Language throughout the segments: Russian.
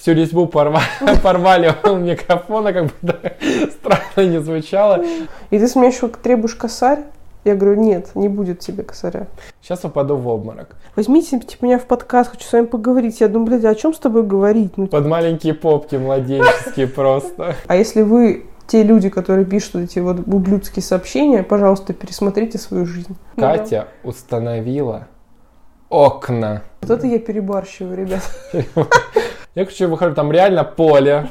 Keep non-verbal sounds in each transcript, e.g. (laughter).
всю резьбу порвали, (laughs) порвали у микрофона, как бы (laughs) странно не звучало. И ты с меня еще требуешь косарь? Я говорю, нет, не будет тебе косаря. Сейчас упаду в обморок. Возьмите типа, меня в подкаст, хочу с вами поговорить. Я думаю, блядь, а о чем с тобой говорить? Ну, Под маленькие попки младенческие (laughs) просто. а если вы те люди, которые пишут эти вот ублюдские сообщения, пожалуйста, пересмотрите свою жизнь. Ну да. Катя установила окна. Вот это я перебарщиваю, ребят. Я, короче, выхожу, там реально поле.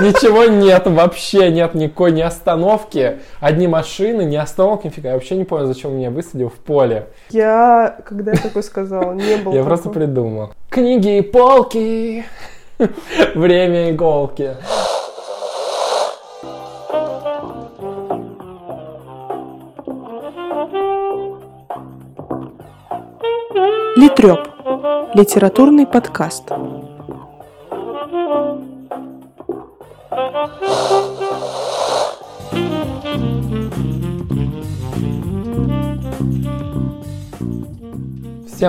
Ничего нет, вообще нет никакой ни остановки. Одни машины, ни остановки, нифига. Я вообще не понял, зачем меня высадил в поле. Я, когда я такой сказала, не (laughs) было Я просто придумал. Книги и полки. (laughs) Время иголки. Литреп. Литературный подкаст. Всем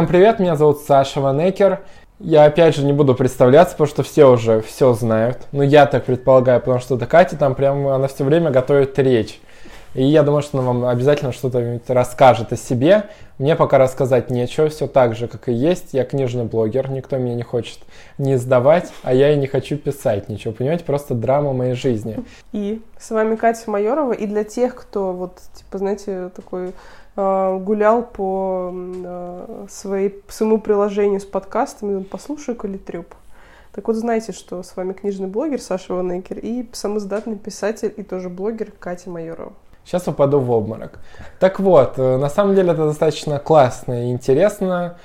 привет, меня зовут Саша Ванекер. Я опять же не буду представляться, потому что все уже все знают. Ну, я так предполагаю, потому что до Кати там прям она все время готовит речь. И я думаю, что она вам обязательно что-то расскажет о себе. Мне пока рассказать нечего, все так же, как и есть. Я книжный блогер, никто меня не хочет не сдавать, а я и не хочу писать ничего, понимаете? Просто драма моей жизни. И с вами Катя Майорова. И для тех, кто вот, типа, знаете, такой э, гулял по э, своей, своему приложению с подкастами, думаю, послушай-ка Литреп. Так вот, знаете, что с вами книжный блогер Саша Ванекер и самоздатный писатель и тоже блогер Катя Майорова. Сейчас упаду в обморок. Так вот, э, на самом деле это достаточно классно и интересно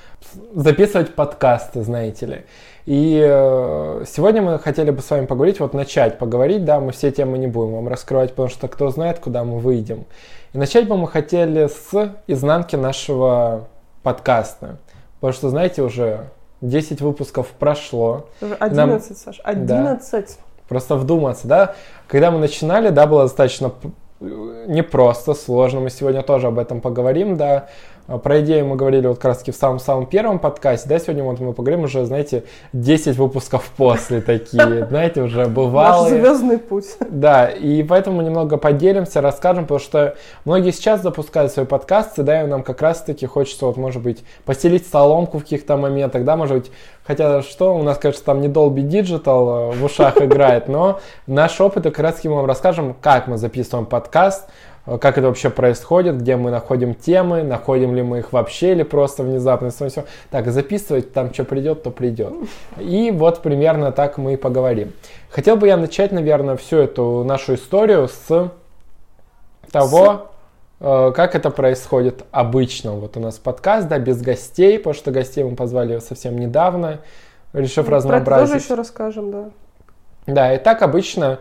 записывать подкасты, знаете ли. И э, сегодня мы хотели бы с вами поговорить, вот начать поговорить, да, мы все темы не будем вам раскрывать, потому что кто знает, куда мы выйдем. И начать бы мы хотели с изнанки нашего подкаста. Потому что, знаете, уже 10 выпусков прошло. Уже И нам- 11, Саш, 11. Просто вдуматься, да. Когда мы начинали, да, было достаточно непросто, сложно. Мы сегодня тоже об этом поговорим, да. А Про идею мы говорили вот как раз таки в самом-самом первом подкасте, да, сегодня вот мы поговорим уже, знаете, 10 выпусков после такие, (laughs) знаете, уже Наш бывалые. звездный путь. Да, и поэтому мы немного поделимся, расскажем, потому что многие сейчас запускают свои подкасты, да, и нам как раз-таки хочется, вот, может быть, постелить соломку в каких-то моментах, да, может быть, хотя что, у нас, конечно, там не Dolby Digital э, в ушах играет, но наш опыт, и как раз-таки мы вам расскажем, как мы записываем подкаст, как это вообще происходит, где мы находим темы, находим ли мы их вообще или просто внезапно. Все. Так, записывать, там что придет, то придет. И вот примерно так мы и поговорим. Хотел бы я начать, наверное, всю эту нашу историю с того, э, как это происходит обычно. Вот у нас подкаст, да, без гостей, потому что гостей мы позвали совсем недавно, решив Про это тоже разнообразить. еще расскажем, да. Да, и так обычно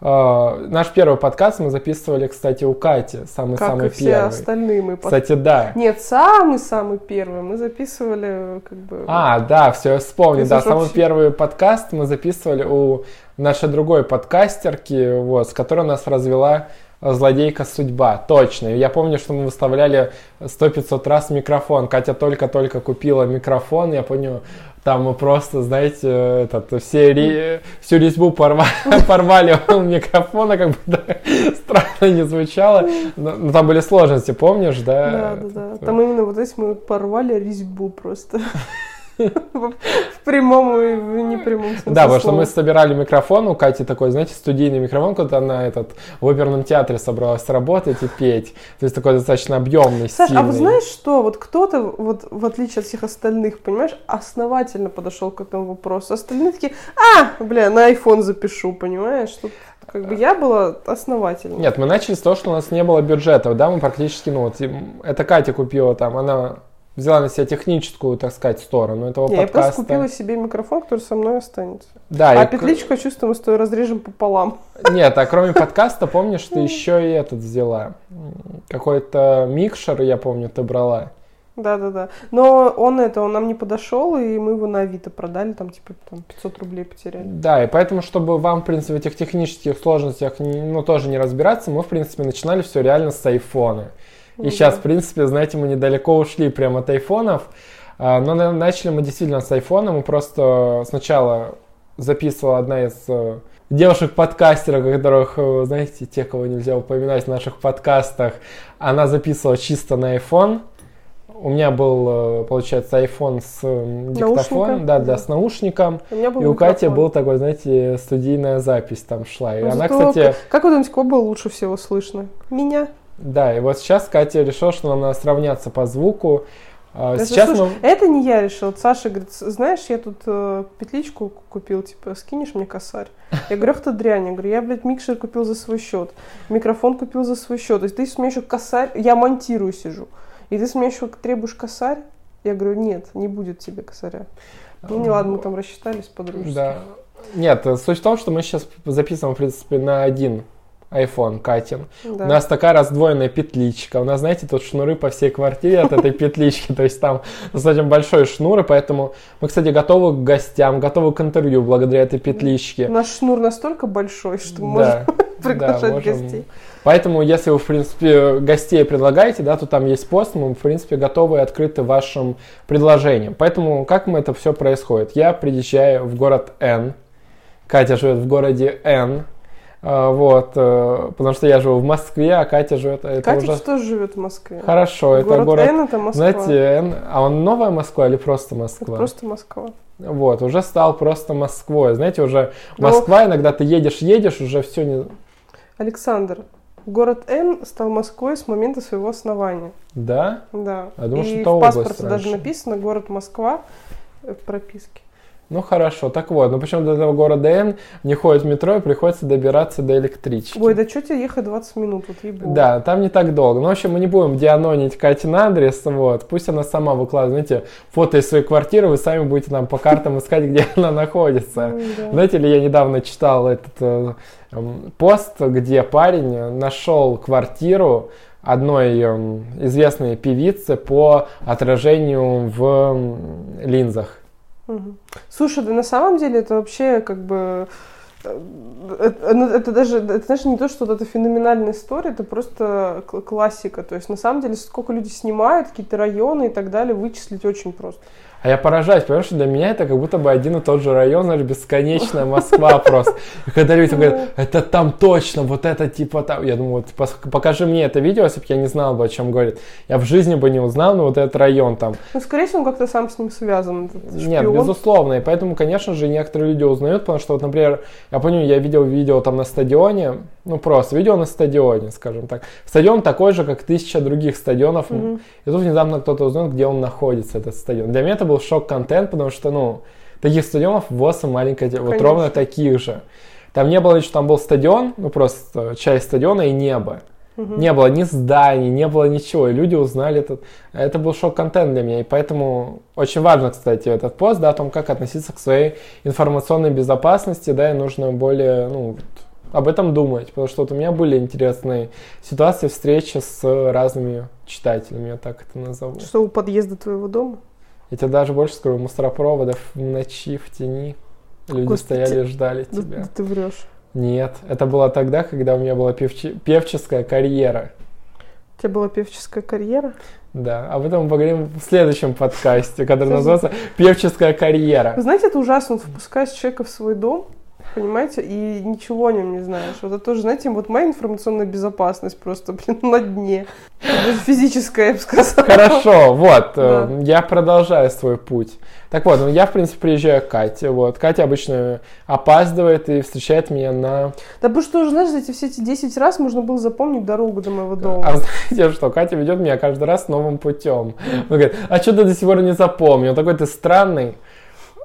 э, наш первый подкаст мы записывали, кстати, у Кати, Как самый-самый и все первый. остальные мы. Кстати, да. Нет, самый-самый первый мы записывали как бы... А, да, все, я вспомнил. Да, самый вообще- первый подкаст мы записывали у нашей другой подкастерки, вот, с которой нас развела злодейка судьба. Точно. Я помню, что мы выставляли 100-500 раз микрофон. Катя только-только купила микрофон. Я помню, там просто, знаете, этот, все ре- всю резьбу порва- (laughs) порвали у микрофона, как бы (laughs) странно не звучало. Но, но там были сложности, помнишь, да? Да, да, да. Там именно вот здесь мы порвали резьбу просто. (laughs) В прямом и в непрямом смысле Да, потому что мы собирали микрофон, у Кати такой, знаете, студийный микрофон, когда она этот, в оперном театре собралась работать и петь. То есть такой достаточно объемный, Саш, стильный. а вот знаешь что? Вот кто-то, вот в отличие от всех остальных, понимаешь, основательно подошел к этому вопросу. Остальные такие, а, бля, на iPhone запишу, понимаешь? Тут как бы я была основательна. Нет, мы начали с того, что у нас не было бюджета, да, мы практически, ну, вот, это Катя купила там, она взяла на себя техническую, так сказать, сторону этого Не, я просто подкаста. купила себе микрофон, который со мной останется. Да, а и петличку, я чувствую, мы с тобой разрежем пополам. Нет, а кроме подкаста, помнишь, ты еще и этот взяла. Какой-то микшер, я помню, ты брала. Да-да-да. Но он это, он нам не подошел, и мы его на Авито продали, там типа там 500 рублей потеряли. Да, и поэтому, чтобы вам, в принципе, в этих технических сложностях, ну, тоже не разбираться, мы, в принципе, начинали все реально с айфона. И сейчас, да. в принципе, знаете, мы недалеко ушли прямо от айфонов, а, но на- начали мы действительно с айфона, мы просто сначала записывала одна из э, девушек-подкастеров, которых, э, знаете, те, кого нельзя упоминать в наших подкастах, она записывала чисто на iPhone. У меня был, э, получается, iPhone с диктофоном, да, для, с наушником. У меня был И у Кати микрофон. был такой, знаете, студийная запись там шла. И Ну, она, кстати, Как, как вы думаете, кого было лучше всего слышно? Меня? Да, и вот сейчас Катя решила, что нам надо сравняться по звуку. А, Это, Сейчас слушай, мы... это не я решил. Саша говорит, «С- знаешь, я тут э, петличку ку- купил, типа, скинешь мне косарь? Я говорю, ах ты дрянь. Я говорю, я, блядь, микшер купил за свой счет, микрофон купил за свой счет. То есть ты с меня еще косарь, я монтирую сижу, и ты с меня еще требуешь косарь? Я говорю, нет, не будет тебе косаря. Ну, не ладно, мы там рассчитались по-дружески. Да. Нет, суть в том, что мы сейчас записываем, в принципе, на один iPhone Катин. Да. У нас такая раздвоенная петличка. У нас, знаете, тут шнуры по всей квартире от этой петлички. То есть там достаточно большой шнур, и поэтому мы, кстати, готовы к гостям, готовы к интервью благодаря этой петличке. Наш шнур настолько большой, что мы можем (laughs) приглашать гостей. Поэтому, если вы, в принципе, гостей предлагаете, да, то там есть пост, мы, в принципе, готовы и открыты вашим предложениям. Поэтому, как мы это все происходит? Я приезжаю в город Н, Катя живет в городе Н, вот, э, потому что я живу в Москве, а Катя живет... Это Катя уже... тоже живет в Москве. Хорошо, это город, город... Н это Москва. Знаете, Н, а он новая Москва или просто Это Москва? просто Москва. Вот, уже стал просто Москвой. Знаете, уже Ну- Москва, иногда ты едешь, едешь, уже все не... Александр, город Н стал Москвой с момента своего основания. Да? Да. Я думал, И что это в паспорте даже написано город Москва в прописке. Ну хорошо, так вот, ну почему до этого города Н не ходит метро и приходится добираться до электрички. Ой, да что тебе ехать 20 минут, вот ей Да, там не так долго. Ну, в общем, мы не будем дианонить Катин адрес, вот. Пусть она сама выкладывает, знаете, фото из своей квартиры, вы сами будете нам по картам искать, где она находится. Знаете ли, я недавно читал этот э, эм, пост, где парень нашел квартиру одной эм, известной певицы по отражению в линзах. Слушай, да на самом деле это вообще как бы э, это, ну, это даже, это знаешь, не то, что вот это феноменальная история, это просто классика. То есть, на самом деле, сколько люди снимают, какие-то районы и так далее, вычислить очень просто. А я поражаюсь, потому что для меня это как будто бы один и тот же район, знаешь, бесконечная Москва просто. И когда люди говорят, это там точно, вот это типа там. Я думаю, вот покажи мне это видео, если бы я не знал бы, о чем говорит. Я в жизни бы не узнал, но вот этот район там. Ну, скорее всего, он как-то сам с ним связан. Нет, безусловно. И поэтому, конечно же, некоторые люди узнают, потому что, вот, например, я помню, я видел видео там на стадионе, ну просто видео на стадионе, скажем так. Стадион такой же, как тысяча других стадионов. Мгм. И тут внезапно кто-то узнает, где он находится, этот стадион. Для меня это был шок-контент, потому что, ну, таких стадионов в ВОС и маленькая, вот ровно таких же. Там не было, что там был стадион, ну просто часть стадиона и небо. Мгм. Не было ни зданий, не было ничего. И люди узнали этот. Это был шок-контент для меня. И поэтому очень важно, кстати, этот пост, да, о том, как относиться к своей информационной безопасности, да, и нужно более, ну, об этом думать. Потому что вот у меня были интересные ситуации, встречи с разными читателями, я так это назову. Что у подъезда твоего дома? Я тебе даже больше скажу, мусоропроводов в ночи, в тени. Люди Господи. стояли и ждали Да, тебя. да ты врешь. Нет, это было тогда, когда у меня была певчи- певческая карьера. У тебя была певческая карьера? Да, об этом мы поговорим в следующем подкасте, который называется «Певческая карьера». Вы знаете, это ужасно, вот впускаешь человека в свой дом, понимаете, и ничего о нем не знаешь. Вот это тоже, знаете, вот моя информационная безопасность просто, блин, на дне. Даже физическая, я бы сказала. Хорошо, вот, Да. э, я продолжаю свой путь. Так вот, ну я, в принципе, приезжаю к Кате, вот. Катя обычно опаздывает и встречает меня на... Да потому что, уже, знаешь, эти все эти 10 раз можно было запомнить дорогу до моего дома. А знаете что, Катя ведет меня каждый раз новым путем. Он говорит, а что ты до сих пор не запомнил? Такой ты странный.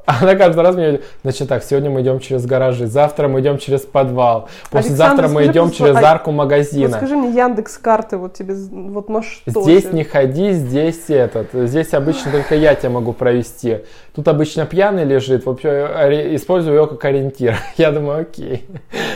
(laughs) Она каждый раз мне говорит, значит так, сегодня мы идем через гаражи, завтра мы идем через подвал, послезавтра мы идем через а- арку Вот магазина. скажи мне Яндекс карты, вот тебе, вот на что? Здесь тебе? не ходи, здесь этот. Здесь обычно только я тебя могу провести. Тут обычно пьяный лежит, вообще использую его как ориентир. (laughs) Я думаю, окей.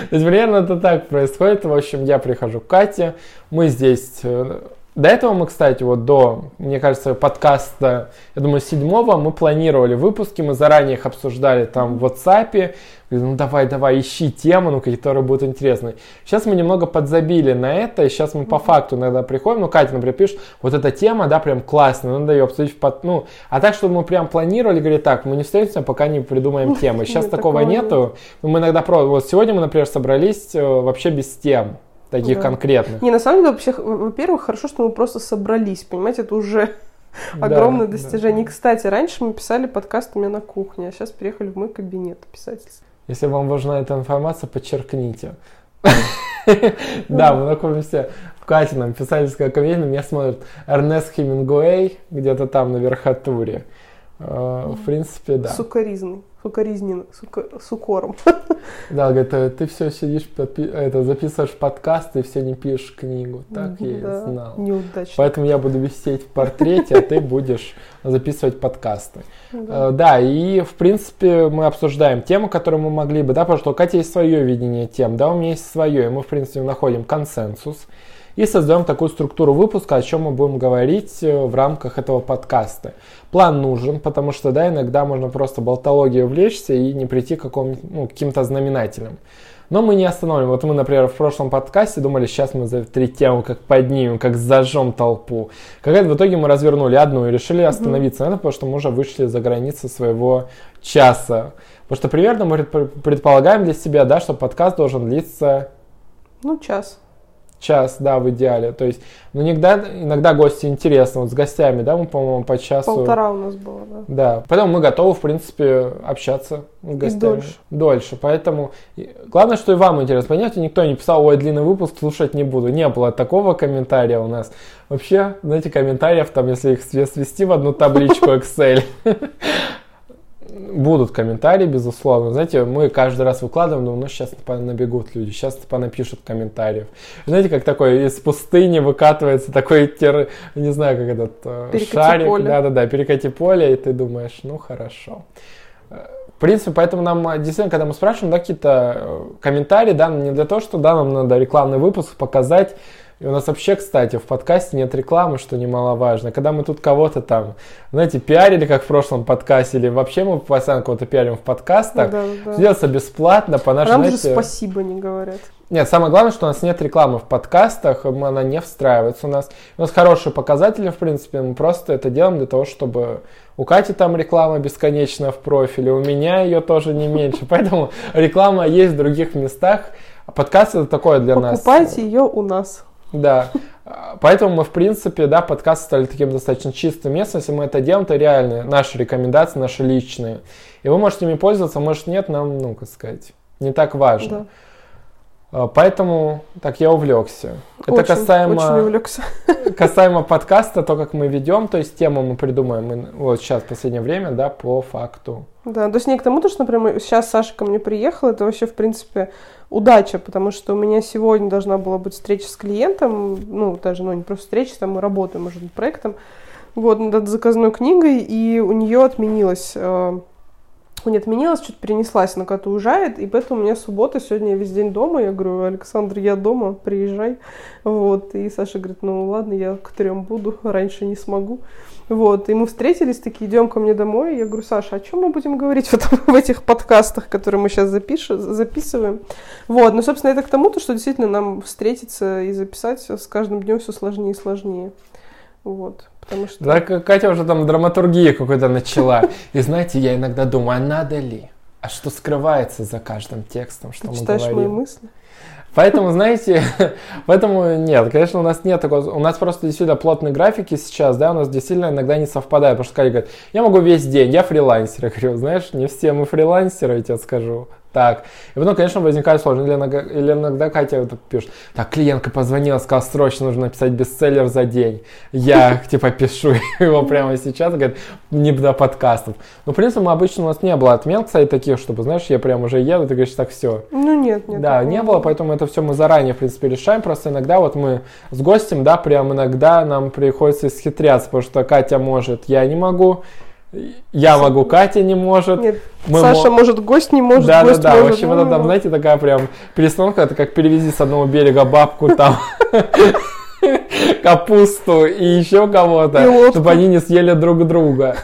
То есть примерно это так происходит. В общем, я прихожу к Кате, мы здесь э, до этого мы, кстати, вот до, мне кажется, подкаста, я думаю, седьмого мы планировали выпуски, мы заранее их обсуждали там в WhatsApp, ну давай, давай, ищи тему, ну, которые будут интересны. Сейчас мы немного подзабили на это, и сейчас мы по факту иногда приходим, ну, Катя, например, пишет, вот эта тема, да, прям классная, надо ее обсудить в под... Ну, а так, чтобы мы прям планировали, говорит, так, мы не встретимся, пока не придумаем темы. Сейчас такого нету. Мы иногда про... Вот сегодня мы, например, собрались э, вообще без тем таких да. конкретных. Не, на самом деле, вообще, во-первых, хорошо, что мы просто собрались, понимаете, это уже огромное да, достижение. Да. И, кстати, раньше мы писали подкаст у меня на кухне, а сейчас приехали в мой кабинет писательский. Если вам важна эта информация, подчеркните. (laughs) Да, мы находимся в Катином писательском кабинете, меня смотрит Эрнест Хемингуэй где-то там на верхотуре. Э, в принципе, да. Сукаризный сукоризнен, сука, с укором. Да, говорит, «Э, ты все сидишь, это, записываешь подкаст и все не пишешь книгу. Так я и знал. Неудачно. Поэтому я буду висеть в портрете, а ты будешь записывать подкасты. Да. Э, да, и в принципе мы обсуждаем тему, которую мы могли бы, да, потому что у Кати есть свое видение тем, да, у меня есть свое, и мы в принципе находим консенсус и создаем такую структуру выпуска, о чем мы будем говорить э, в рамках этого подкаста. План нужен, потому что да, иногда можно просто болтологией увлечься и не прийти к ну, каким-то знаменателям. Но мы не остановим. Вот мы, например, в прошлом подкасте думали, сейчас мы за три темы как поднимем, как зажжем толпу. Какая-то в итоге мы развернули одну и решили остановиться mm-hmm. на этом, потому что мы уже вышли за границы своего часа. Потому что примерно мы предполагаем для себя, да, что подкаст должен длиться... Ну, час час, да, в идеале. То есть, ну, иногда, иногда гости интересно. Вот с гостями, да, мы, по-моему, по часу. Полтора у нас было, да. Да. Поэтому мы готовы, в принципе, общаться с гостями. И дольше. Дольше. Поэтому главное, что и вам интересно. Понимаете, никто не писал, ой, длинный выпуск, слушать не буду. Не было такого комментария у нас. Вообще, знаете, комментариев там, если их свести в одну табличку Excel, (laughs) будут комментарии, безусловно. Знаете, мы каждый раз выкладываем, но ну, сейчас набегут люди, сейчас понапишут комментариев. Знаете, как такой из пустыни выкатывается такой, тер, не знаю, как этот э, перекати шарик. Да-да-да, перекати поле, и ты думаешь, ну хорошо. В принципе, поэтому нам э, действительно, когда мы спрашиваем да, какие-то э, комментарии, да, не для того, что да, нам надо рекламный выпуск показать, и у нас вообще, кстати, в подкасте нет рекламы, что немаловажно. Когда мы тут кого-то там, знаете, пиарили, как в прошлом подкасте, или вообще мы постоянно кого-то пиарим в подкастах, да, да. делается бесплатно по нашей, а нам знаете... же спасибо не говорят. Нет, самое главное, что у нас нет рекламы в подкастах, она не встраивается у нас. У нас хорошие показатели, в принципе, мы просто это делаем для того, чтобы у Кати там реклама бесконечная в профиле, у меня ее тоже не меньше. (laughs) Поэтому реклама есть в других местах. Подкаст это такое для Покупайте нас. Покупайте ее у нас. Да. Поэтому мы, в принципе, да, подкасты стали таким достаточно чистым местом. Если мы это делаем, то реальные наши рекомендации, наши личные. И вы можете ими пользоваться, может нет, нам, ну, как сказать, не так важно. Да. А, поэтому так я увлекся. Очень, это касаемо, очень увлекся. (laughs) касаемо подкаста, то, как мы ведем, то есть тему мы придумаем вот сейчас в последнее время, да, по факту. Да, то есть не к тому, то, что, например, сейчас Саша ко мне приехала, это вообще, в принципе, удача, потому что у меня сегодня должна была быть встреча с клиентом, ну, даже, ну, не просто встреча, там мы работаем уже над проектом, вот, над заказной книгой, и у нее отменилась, э, у нее отменилась, что-то перенеслась, она куда-то уезжает, и поэтому у меня суббота, сегодня я весь день дома, я говорю, Александр, я дома, приезжай, вот, и Саша говорит, ну, ладно, я к трем буду, раньше не смогу, вот, и мы встретились, такие, идем ко мне домой. Я говорю, Саша, о чем мы будем говорить в, (laughs) в этих подкастах, которые мы сейчас запишем, записываем? Вот, ну, собственно, это к тому, то, что действительно нам встретиться и записать с каждым днем все сложнее и сложнее. Вот, потому что... Да, Катя уже там драматургию какую-то начала. (laughs) И знаете, я иногда думаю, а надо ли? А что скрывается за каждым текстом, что Ты мы читаешь говорим? мои мысли? Поэтому, знаете, (laughs) поэтому нет, конечно, у нас нет такого, у нас просто действительно плотные графики сейчас, да, у нас действительно иногда не совпадает, потому что Катя говорит, я могу весь день, я фрилансер, я говорю, знаешь, не все мы фрилансеры, я тебе скажу, так. И потом, конечно, возникает сложность. Или иногда, или иногда Катя вот пишет, так, клиентка позвонила, сказала, срочно нужно написать бестселлер за день. Я, (laughs) типа, пишу его прямо сейчас, говорит, не до подкастов. Но, в принципе, мы обычно у нас не было отмен, кстати, таких, чтобы, знаешь, я прям уже еду, ты говоришь, так, все. Ну, нет, нет. Да, не было, поэтому это все мы заранее, в принципе, решаем. Просто иногда вот мы с гостем, да, прям иногда нам приходится исхитряться, потому что Катя может, я не могу. Я могу, Катя не может. Нет, мы Саша мо... может, гость не может, да, гость да, да, может. В общем, это там, знаете, такая прям перестановка, это как перевези с одного берега бабку там. (laughs) капусту и еще кого-то, чтобы они не съели друг друга.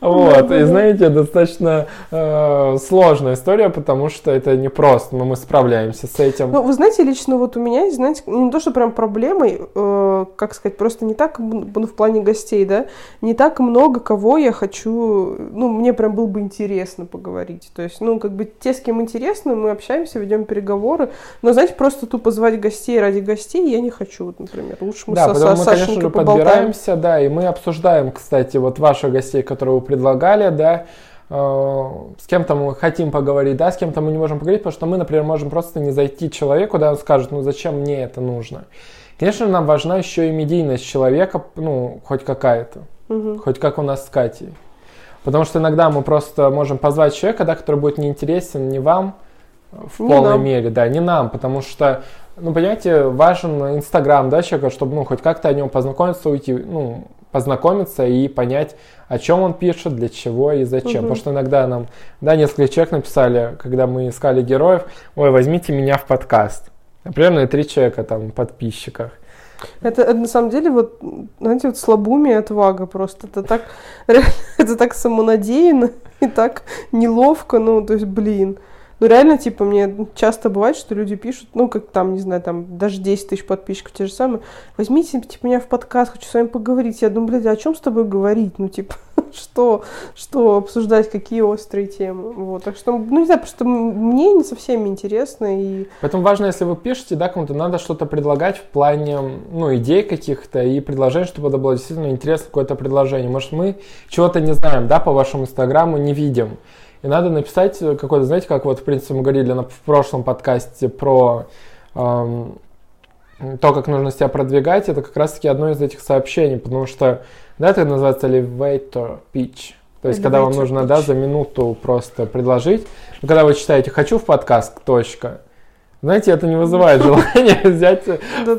Вот, и знаете, достаточно э, сложная история, потому что это непросто, но мы справляемся с этим. Ну, вы знаете, лично вот у меня знаете, не то, что прям проблемой, э, как сказать, просто не так, ну, в плане гостей, да, не так много кого я хочу, ну, мне прям было бы интересно поговорить. То есть, ну, как бы те, с кем интересно, мы общаемся, ведем переговоры, но, знаете, просто тупо звать гостей ради гостей я не хочу, вот, например. Лучше мы да, со, со мы, конечно Сашенькой же, поболтаем. подбираемся, да, и мы обсуждаем, кстати, вот ваших гостей, которые вы предлагали, да, э, с кем-то мы хотим поговорить, да, с кем-то мы не можем поговорить, потому что мы, например, можем просто не зайти человеку, да, он скажет, ну зачем мне это нужно. Конечно, нам важна еще и медийность человека, ну, хоть какая-то, Мгм. хоть как у нас с Катей. Потому что иногда мы просто можем позвать человека, да, который будет неинтересен не вам в Не полной нам. мере, да, не нам, потому что, ну, понимаете, важен Инстаграм, да, человека, чтобы, ну, хоть как-то о нем познакомиться, уйти, ну, познакомиться и понять, о чем он пишет, для чего и зачем. Мгм. Потому что иногда нам, да, несколько человек написали, когда мы искали героев, ой, возьмите меня в подкаст. Примерно три человека там подписчиках. Это, это на самом деле вот, знаете, вот слабумие отвага просто. Это так, (laughs) это так самонадеянно и так неловко, ну, то есть, блин. Ну, реально, типа, мне часто бывает, что люди пишут, ну, как там, не знаю, там, даже 10 тысяч подписчиков, те же самые, возьмите, типа, меня в подкаст, хочу с вами поговорить. Я думаю, блядь, а о чем с тобой говорить? Ну, типа, (laughs) что, что обсуждать, какие острые темы. Вот, так что, ну, не знаю, просто мне не совсем интересно, и Поэтому важно, если вы пишете, да, кому-то надо что-то предлагать в плане, ну, идей каких-то и предложений, чтобы это было действительно интересно, какое-то предложение. Может, мы чего-то не знаем, да, по вашему инстаграму не видим. И надо написать какой-то, знаете, как вот, в принципе, мы говорили на- в прошлом подкасте про эм, то, как нужно себя продвигать, это как раз-таки одно из этих сообщений, потому что, да, это называется elevator pitch. То есть, когда вам нужно, да, pitch. за минуту просто предложить. Когда вы читаете «хочу в подкаст», точка. Знаете, это не вызывает желания (laughs) взять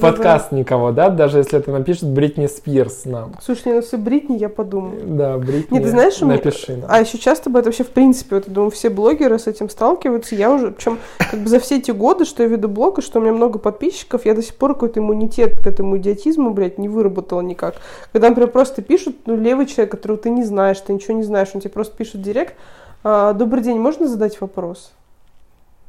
подкаст никого, да, даже если это напишет Бритни Спирс нам. Слушай, ну, если Бритни, я подумаю. Да, Бритни, Не, ты знаешь, напиши нам. А еще часто бывает вообще в принципе, вот, я думаю, все блогеры с этим сталкиваются. Я уже, причем как бы за все эти годы, что я веду блог, и что у меня много подписчиков, я до сих пор какой-то иммунитет к этому идиотизму, блядь, не выработала никак. Когда, например, просто пишут, ну, левый человек, которого ты не знаешь, ты ничего не знаешь, он тебе просто пишет в директ, «А, добрый день, можно задать вопрос?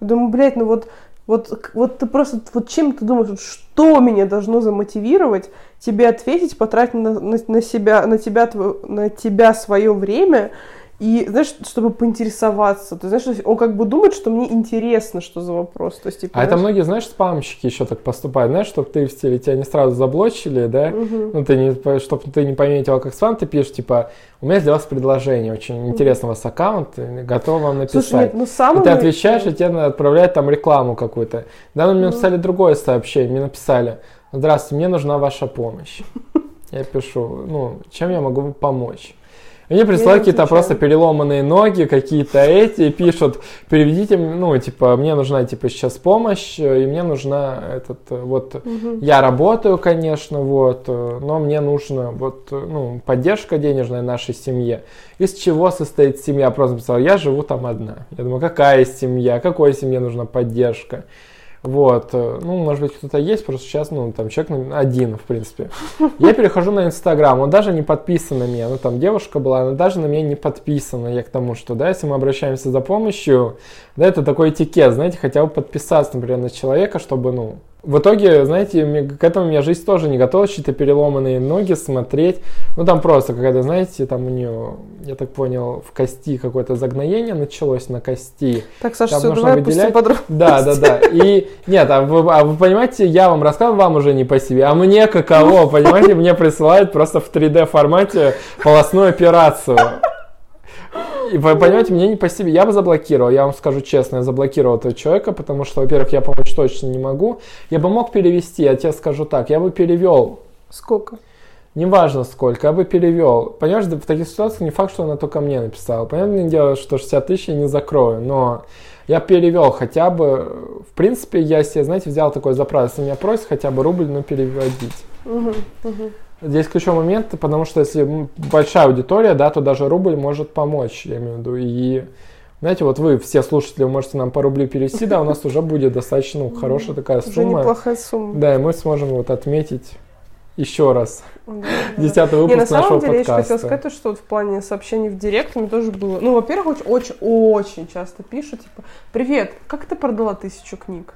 Я думаю, блядь, ну вот, вот, вот ты просто, вот чем ты думаешь, что меня должно замотивировать тебе ответить, потратить на, на- на себя, на тебя, на тебя свое время, и, знаешь, чтобы поинтересоваться. Ты знаешь, он как бы думает, что мне интересно, что за вопрос. То есть, типа, А это знаешь, многие, знаешь, спамщики еще так поступают, знаешь, чтобы ты в стиле тебя не сразу заблочили, да, Мгм. ну, ты не, чтобы ты не пометил как спам, ты пишешь, типа, у меня для вас предложение, очень интересно у вас аккаунт, и готов вам написать. Слушай, нет, ну И самое... ты отвечаешь, и тебе отправляют там рекламу какую-то. Да, ну, мне написали другое сообщение, мне написали, здравствуйте, мне нужна ваша помощь. (laughs) Я пишу, ну, чем я могу помочь? Мне присылают какие-то просто переломанные ноги, какие-то эти, и пишут, переведите, ну, типа, мне нужна, типа, сейчас помощь, и мне нужна этот, вот, Мгм. я работаю, конечно, вот, но мне нужно, вот, ну, поддержка денежная нашей семье. Из чего состоит семья? Просто написал, я живу там одна. Я думаю, какая семья, какой семье нужна поддержка? Вот, э, ну, может быть, кто-то есть, просто сейчас, ну, там, человек ну, один, в принципе. Я перехожу на Инстаграм, он даже не подписан на меня, ну, там, девушка была, она даже на меня не подписана, я к тому, что, да, если мы обращаемся за помощью, да, это такой этикет, знаете, хотя бы подписаться, например, на человека, чтобы, ну, в итоге, знаете, к этому меня жизнь тоже не готова, чьи-то переломанные ноги смотреть. Ну, там просто, когда, знаете, там у нее, я так понял, в кости какое-то загноение началось на кости. Так, Саша, Там все, нужно давай выделять-. Да, да, да. И нет, а вы, а вы понимаете, я вам рассказывал, вам уже не по себе, а мне каково, понимаете, мне присылают просто в 3D формате полостную операцию. Вы понимаете, мне не по себе. Я бы заблокировал, я вам скажу честно, я заблокировал этого человека, потому что, во-первых, я помочь точно не могу. Я бы мог перевести, я тебе скажу так, я бы перевел Сколько? Неважно сколько, я бы перевел. Понимаешь, в таких ситуациях не факт, что она только мне написала. Понятное дело, что 60 тысяч я не закрою, но я перевел хотя бы, в принципе, я себе, знаете, взял такой запрос, если меня просят хотя бы рубль, но переводить. Мгм, мгм. Здесь ключевой момент, потому что если большая аудитория, да, то даже рубль может помочь, я имею в виду. И знаете, вот вы, все слушатели, можете нам по рублю перевести, да, у нас уже будет достаточно ну, хорошая такая Уже сумма. неплохая сумма. Да, и мы сможем вот отметить еще раз десятый Не, на выпуск нашего самом деле, я еще подкаста. хотела сказать, то, что вот в плане сообщений в директ мне тоже было... Ну, во-первых, очень-очень часто пишут, типа, «Привет, как ты продала тысячу книг?»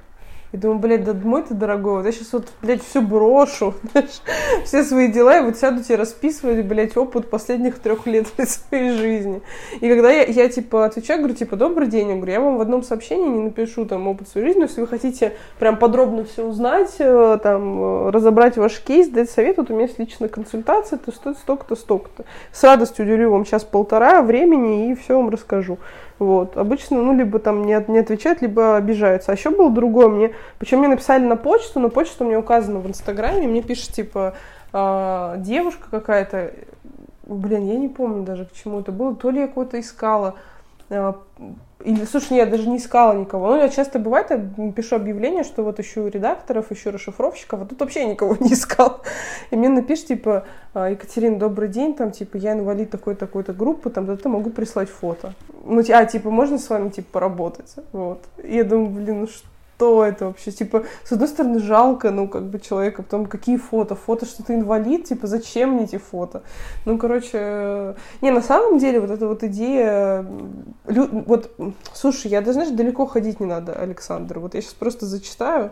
И думаю, блядь, да мой ты дорогой, вот я сейчас вот, блядь, все брошу, (laughs) знаешь, все свои дела, и вот сяду тебе расписывать, блядь, опыт последних трех лет (laughs) своей жизни. И когда я, я, типа, отвечаю, говорю, типа, добрый день, я говорю, я вам в одном сообщении не напишу, там, опыт своей жизни, но если вы хотите прям подробно все узнать, э, там, э, разобрать ваш кейс, дать совет, вот у меня есть личная консультация, это стоит столько-то, столько-то. С радостью уделю вам час-полтора времени и все вам расскажу. Вот. Обычно, ну, либо там не, не отвечают, либо обижаются. А еще было другое мне, причем мне написали на почту, но почта меня указана в Инстаграме, мне пишет, типа, а, девушка какая-то, блин, я не помню даже, к чему это было, то ли я кого-то искала, а, или, слушай, нет, даже не искала никого. Ну, я часто бывает, я пишу объявление, что вот ищу редакторов, ищу расшифровщиков, а тут вообще никого (laughs) не искал. И мне напишешь, типа, «А, Екатерина, добрый день, там, типа, я инвалид такой-такой-то группы, там, да ты могу прислать фото. Ну, а, типа, можно с вами, типа, поработать? Вот. И я думаю, блин, ну что это вообще? Типа, с одной стороны, жалко, ну, как бы, человека, потом, какие фото? Фото, что ты инвалид? Типа, зачем мне эти фото? Ну, короче, э, не, на самом деле, вот эта вот идея, лю- вот, слушай, я, даже, знаешь, далеко ходить не надо, Александр. Вот я сейчас просто зачитаю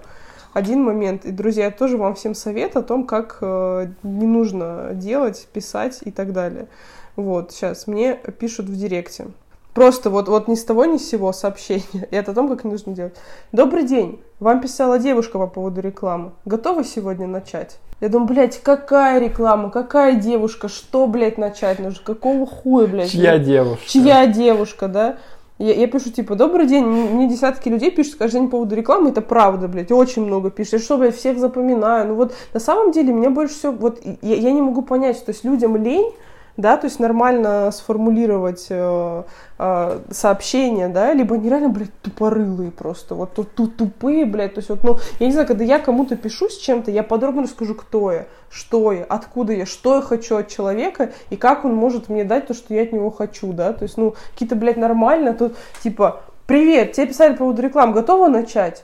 один момент. И, друзья, я тоже вам всем совет о том, как э, не нужно делать, писать и так далее. Вот, сейчас мне пишут в директе. Просто вот, вот ни с того ни с сего сообщение. (laughs) И это о том, как нужно делать. Добрый день. Вам писала девушка по поводу рекламы. Готовы сегодня начать? Я думаю, блядь, какая реклама, какая девушка, что, блядь, начать нужно, какого хуя, блядь? Чья девушка? Чья девушка, да? Я, я пишу, типа, добрый день, мне десятки людей пишут каждый день по поводу рекламы, это правда, блядь, очень много пишут. Я что, блядь, всех запоминаю? Ну вот, на самом деле, меня больше всего, вот, я, я не могу понять, то есть людям лень, да, то есть нормально сформулировать э, э, сообщение, да, либо они реально, блядь, тупорылые просто, вот тут тут тупые, блядь, то есть вот, ну, я не знаю, когда я кому-то пишу с чем-то, я подробно расскажу, кто я, что я, откуда я, что я хочу от человека, и как он может мне дать то, что я от него хочу, да, то есть, ну, какие-то, блядь, нормально, тут, типа, привет, тебе писали по поводу рекламы, готова начать?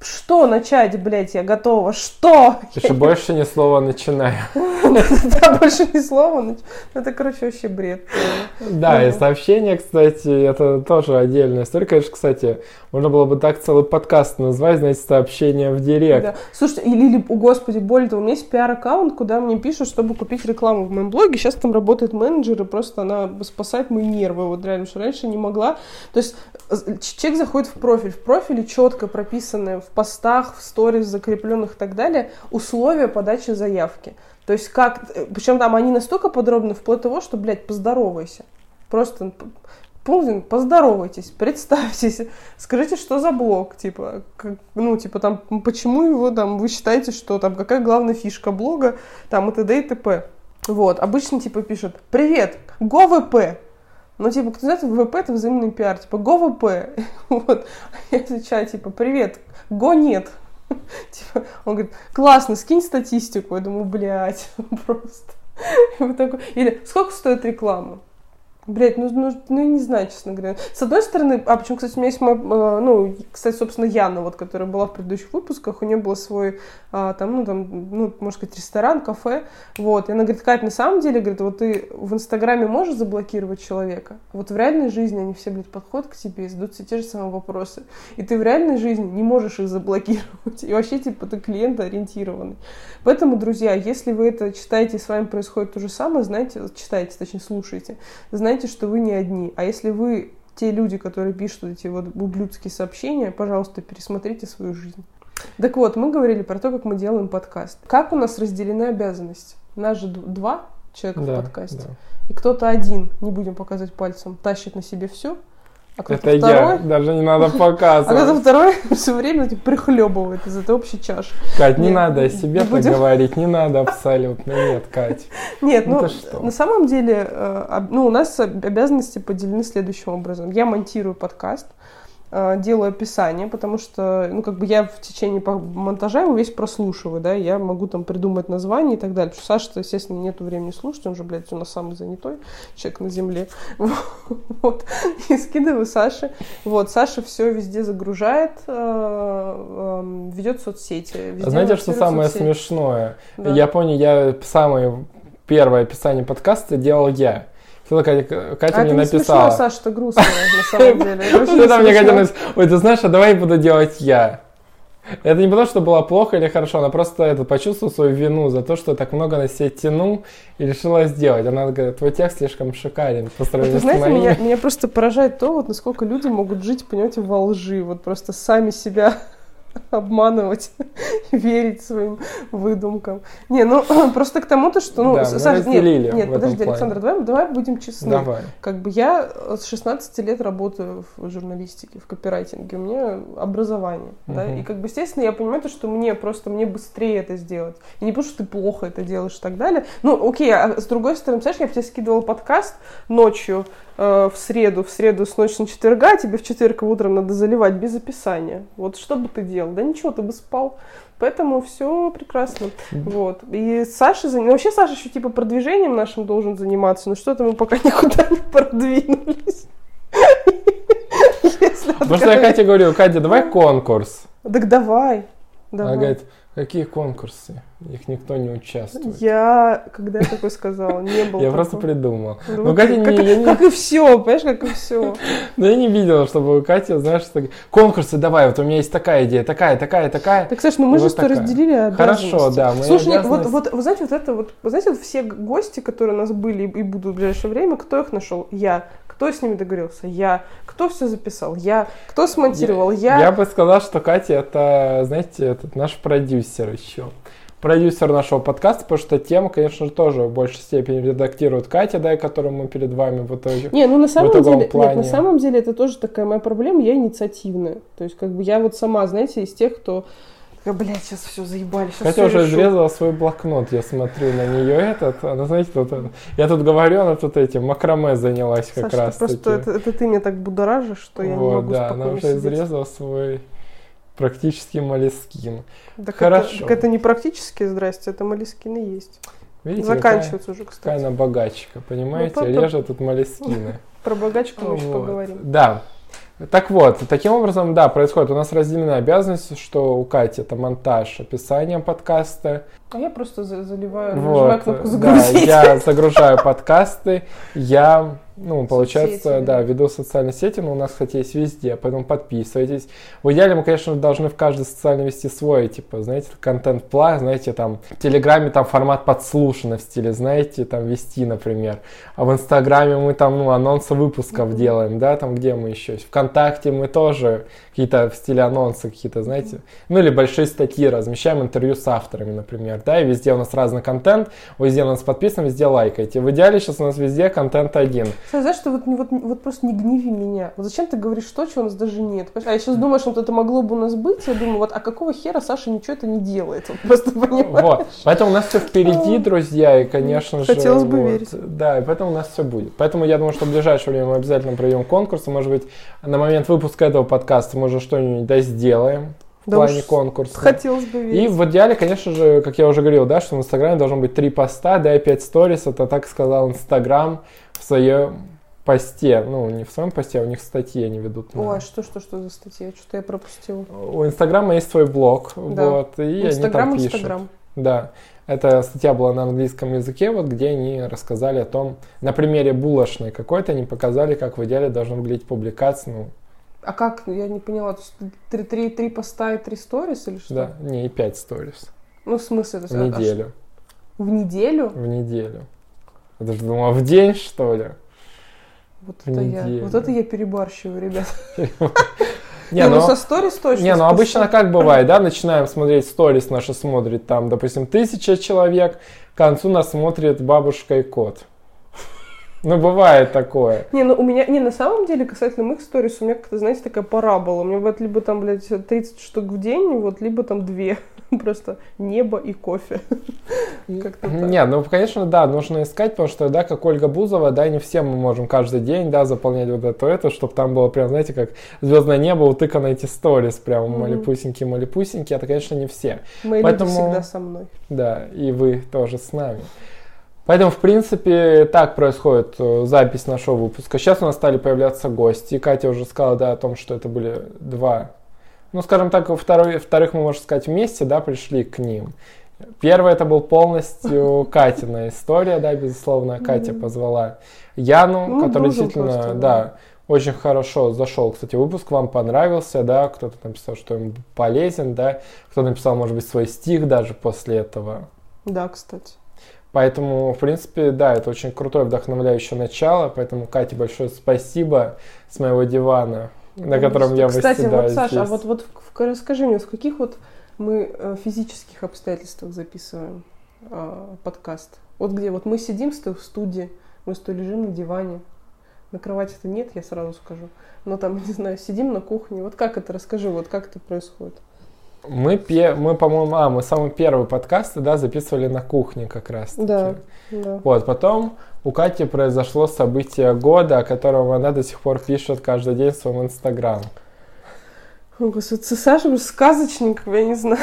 Что начать, блядь, я готова? Что? Еще больше ни слова начинаю. Да, (laughs) больше ни слова. ну, Это, короче, вообще бред. Да, и Мгм. сообщения, кстати, это тоже отдельная история. Конечно, кстати, можно было бы так целый подкаст назвать, знаете, сообщения в директ. Слушайте, или, о господи, более того, у меня есть пиар-аккаунт, куда мне пишут, чтобы купить рекламу в моем блоге. Сейчас там работает менеджер, и просто она спасает мои нервы. Вот реально, что раньше не могла. То есть э, человек заходит в профиль. В профиле четко прописаны в постах, в сторис закрепленных и так далее условия подачи заявки. То есть как... Причем там они настолько подробны, вплоть до того, что, блядь, поздоровайся. Просто п- пункт, поздоровайтесь, (laughs) представьтесь, скажите, что за блог, типа, как- ну, типа, там, почему его, там, вы считаете, что, там, какая главная фишка блога, там, и т.д. и т.п. Вот, обычно, типа, пишут, привет, ГОВП, ну, типа, кто знает, ВВП это взаимный пиар, типа, ГОВП, (laughs) вот, я отвечаю, типа, привет, ГО нет, (laughs) Типа, он говорит, классно, скинь статистику. Я думаю, блядь, (laughs) просто. Или сколько стоит реклама? Блять, ну, ну, ну, я не знаю, честно говоря. С одной стороны, а почему, кстати, у меня есть э, ну, кстати, собственно, Яна, вот, которая была в предыдущих выпусках, у нее был свой, а, там, ну, там, ну, можно сказать, ресторан, кафе, вот, и она говорит, Кать, на самом деле, говорит, вот ты в Инстаграме можешь заблокировать человека, вот в реальной жизни они все, блядь, подходят к тебе и задают те же самые вопросы, и ты в реальной жизни не можешь их заблокировать, и вообще, типа, ты клиентоориентированный. Поэтому, друзья, если вы это читаете, и с вами происходит то же самое, знаете, читаете, точнее, слушаете, знаете, что вы не одни. А если вы те люди, которые пишут эти вот ублюдские сообщения, пожалуйста, пересмотрите свою жизнь. Так вот, мы говорили про то, как мы делаем подкаст. Как у нас разделены обязанности? Нас же два человека Да, в подкасте. да. И кто-то один, не будем показывать пальцем, тащит на себе все, а Это второй, я, даже не надо (laughs) а кто-то показывать. второй (laughs) все время типа, прихлебывает из этой общей чаши. Кать, не Нет, надо о не себе так будем. (laughs) говорить, не надо абсолютно, нет, Кать. Нет, Ну ну, на самом деле, э, ну, у нас об- обязанности поделены следующим образом. Я монтирую подкаст, делаю описание, потому что, ну, как бы я в течение монтажа его весь прослушиваю, да, я могу там придумать название и так далее. Потому что Саша, естественно, нету времени слушать, он же, блядь, у нас самый занятой человек на земле. (laughs) Вот. И скидываю Саше. Вот, Саша все везде загружает, э, э, ведет соцсети. Знаете, что самое смешное? Я помню, я самое первое описание подкаста делал я. Хотела Катя, Катя А мне это написала. Саша, это грустно, на самом (laughs) деле. Это очень Что там мне смешно. Катя написала? Ой, ты знаешь, а давай буду делать я. Это не потому, что было плохо или хорошо, она просто это, почувствовала свою вину за то, что так много на себя тянул и решила сделать. Она говорит, твой текст слишком шикарен по Вот, сравнению с знаете, моим. меня, меня просто поражает то, вот насколько люди могут жить, понимаете, во лжи, вот просто сами себя обманывать, (laughs) верить своим выдумкам. Не, ну (clears throat) просто к тому-то, что, ну, Да, Саша, нет, нет, подожди, плане. Александр, давай, давай будем честны. Давай. Как бы я с 16 лет работаю в журналистике, в копирайтинге, у меня образование, да, Мгм. и как бы, естественно, я понимаю то, что мне просто, мне быстрее это сделать. И не потому, что ты плохо это делаешь и так далее. Ну, окей, а с другой стороны, знаешь, я тебе скидывала подкаст ночью э, в среду, в среду с ночи на четверга, тебе в четверг утром надо заливать без описания. Вот что бы ты делал? Да ничего, ты бы спал. Поэтому все прекрасно. Вот. И Саша, ну, вообще Саша еще типа продвижением нашим должен заниматься, но что-то мы пока (laughs) никуда не продвинулись. (laughs) Потому что я. Кате говорю, Катя, давай конкурс. Так давай. Она Давай. говорит, какие конкурсы? Их никто не участвует. Я, когда я такой сказала, не было Я просто придумал. Ну, Ну, Катя как, не, и все, понимаешь, как и все. (laughs) ну, я не видела, чтобы у Кати, знаешь, конкурсы давай, вот у меня есть такая идея, такая, такая, такая. Так, Саш, ну мы же что, разделили. Хорошо, да, Слушай, вот, вот, вы знаете, вот это вот, вы знаете, вот все гости, которые у нас были и будут в ближайшее время, кто их нашел? Я. Кто с ними договорился? Я. Кто все записал? Я. Кто смонтировал? Я. Я бы сказал, что Катя это, знаете, этот наш продюсер еще. Продюсер нашего подкаста, потому что тему, конечно же, тоже в большей степени редактирует Катя, да, которую мы перед вами в итоге. Не, ну на самом деле, плане. нет, на самом деле это тоже такая моя проблема, я инициативная. То есть, как бы я вот сама, знаете, из тех, кто блядь, сейчас все заебали, сейчас Катя уже изрезала свой блокнот, я смотрю на нее этот, она, знаете, тут, я тут говорю, она тут этим макраме занялась как Саша, раз просто это, это ты меня так будоражишь, что я не Вот, могу да, она уже сидеть. изрезала свой практически молескин. Так Хорошо. Это, так это не практически, здрасте, это молескины есть. Видите, Заканчивается уже, какая, кстати. какая она богачка, понимаете, Ну, по- режет тут молескины. (laughs) Про богачку мы еще Вот. поговорим. Да. Так вот, таким образом, да, происходит. У нас разделены обязанности, что у Кати это монтаж, описание подкаста. А я просто за- заливаю, Вот, нажимаю кнопку да, загрузить. я (laughs) загружаю подкасты, я, ну, получается, Соцсети, да, веду социальные сети, но у нас, кстати, есть везде, поэтому подписывайтесь. В идеале мы, конечно, должны в каждой социальной вести свой, типа, знаете, контент-план, знаете, там, в Телеграме там формат подслушано в стиле, знаете, там, вести, например. А в Инстаграме мы там, ну, анонсы выпусков Мгм. делаем, да, там, где мы еще? Вконтакте мы тоже какие-то в стиле анонсы какие-то, знаете, ну, или большие статьи размещаем, интервью с авторами, например, да, и везде у нас разный контент, везде у нас подписан, везде лайкайте. В идеале сейчас у нас везде контент один. Слушай, знаешь, что вот, вот, вот просто не гневи меня. Вот зачем ты говоришь то, чего у нас даже нет? А я сейчас думаю, что вот это могло бы у нас быть. Я думаю, вот а какого хера Саша ничего это не делает? Вот просто понимаешь? Вот. Поэтому у нас все впереди, друзья, и, конечно же... Хотелось бы вот, верить. Да, и поэтому у нас все будет. Поэтому я думаю, что в ближайшее время мы обязательно проведем конкурс. и, Может быть, на момент выпуска этого подкаста мы уже что-нибудь да сделаем в Да плане конкурса. Хотелось бы И верить. в идеале, конечно же, как я уже говорил, да, что в Инстаграме должно быть три поста, да, и пять сторис. Это так сказал Инстаграм в своем посте. Ну, не в своем посте, а у них статьи они ведут. на- Ой, а что, что, что за статья? Что-то я пропустила. У Инстаграма есть свой блог, Да. вот, и они Инстаграм, там пишут. Инстаграм. Да, эта статья была на английском языке, вот где они рассказали о том, на примере булочной какой-то, они показали, как в идеале должна выглядеть публикация, ну, А как? Я не поняла. То есть три, три, три поста и три сторис или что? да, не, и 5 сторис Ну, в смысле? то есть, в а- а неделю, ш- В неделю? в неделю. Я даже думал, в день, что ли? Вот В это я. неделю. Вот это я перебарщиваю, ребят. (laughs) Не, ну, ну, со сторис точно. не, ну обычно как бывает, да, начинаем смотреть сторис, наши смотрит там, допустим, тысяча человек, к концу нас смотрит бабушка и кот. Ну, бывает такое. Не, ну у меня, не, на самом деле, касательно моих сторис, у меня как-то, знаете, такая парабола. У меня вот либо там, блядь, 30 штук в день, вот, либо там две. (laughs) Просто небо и кофе. Не, ну, конечно, да, нужно искать, потому что, да, как Ольга Бузова, да, не все мы можем каждый день, да, заполнять вот это, это, чтобы там было прям, знаете, как звездное небо, утыкано эти сторис, прям малипусенькие, малипусенькие, это, конечно, не все. Мои люди всегда со мной. Да, и вы тоже с нами. Поэтому, в принципе, так происходит э, запись нашего выпуска. Сейчас у нас стали появляться гости. Катя уже сказала, да, о том, что это были два, ну, скажем так, во второй, вторых мы, можно сказать, вместе, да, пришли к ним. Первый это был полностью (laughs) Катина история, да, безусловно. Катя позвала Яну, Ну, который действительно, просто, да, да. очень хорошо зашел. Кстати, выпуск вам понравился, да, кто-то написал, что им полезен, да, кто-то написал, может быть, свой стих даже после этого. Да, кстати. Поэтому, в принципе, да, это очень крутое, вдохновляющее начало. Поэтому, Кате, большое спасибо с моего дивана, на котором я Кстати, вот, восседаю Саша, а здесь. вот, вот в- расскажи мне, в каких вот мы э, физических обстоятельствах записываем э, подкаст? Вот где вот мы сидим с тобой в студии, мы с тобой лежим на диване, на кровати-то нет, я сразу скажу. Но там, (laughs) не знаю, сидим на кухне. Вот как это, расскажи, вот как это происходит? Мы, пе- мы, по-моему, а, мы самый первый подкаст, да, записывали на кухне как раз. Да, да. Вот, потом у Кати произошло событие года, о котором она до сих пор пишет каждый день в своем инстаграм. О, Господи, Саша, сказочник, я не знаю,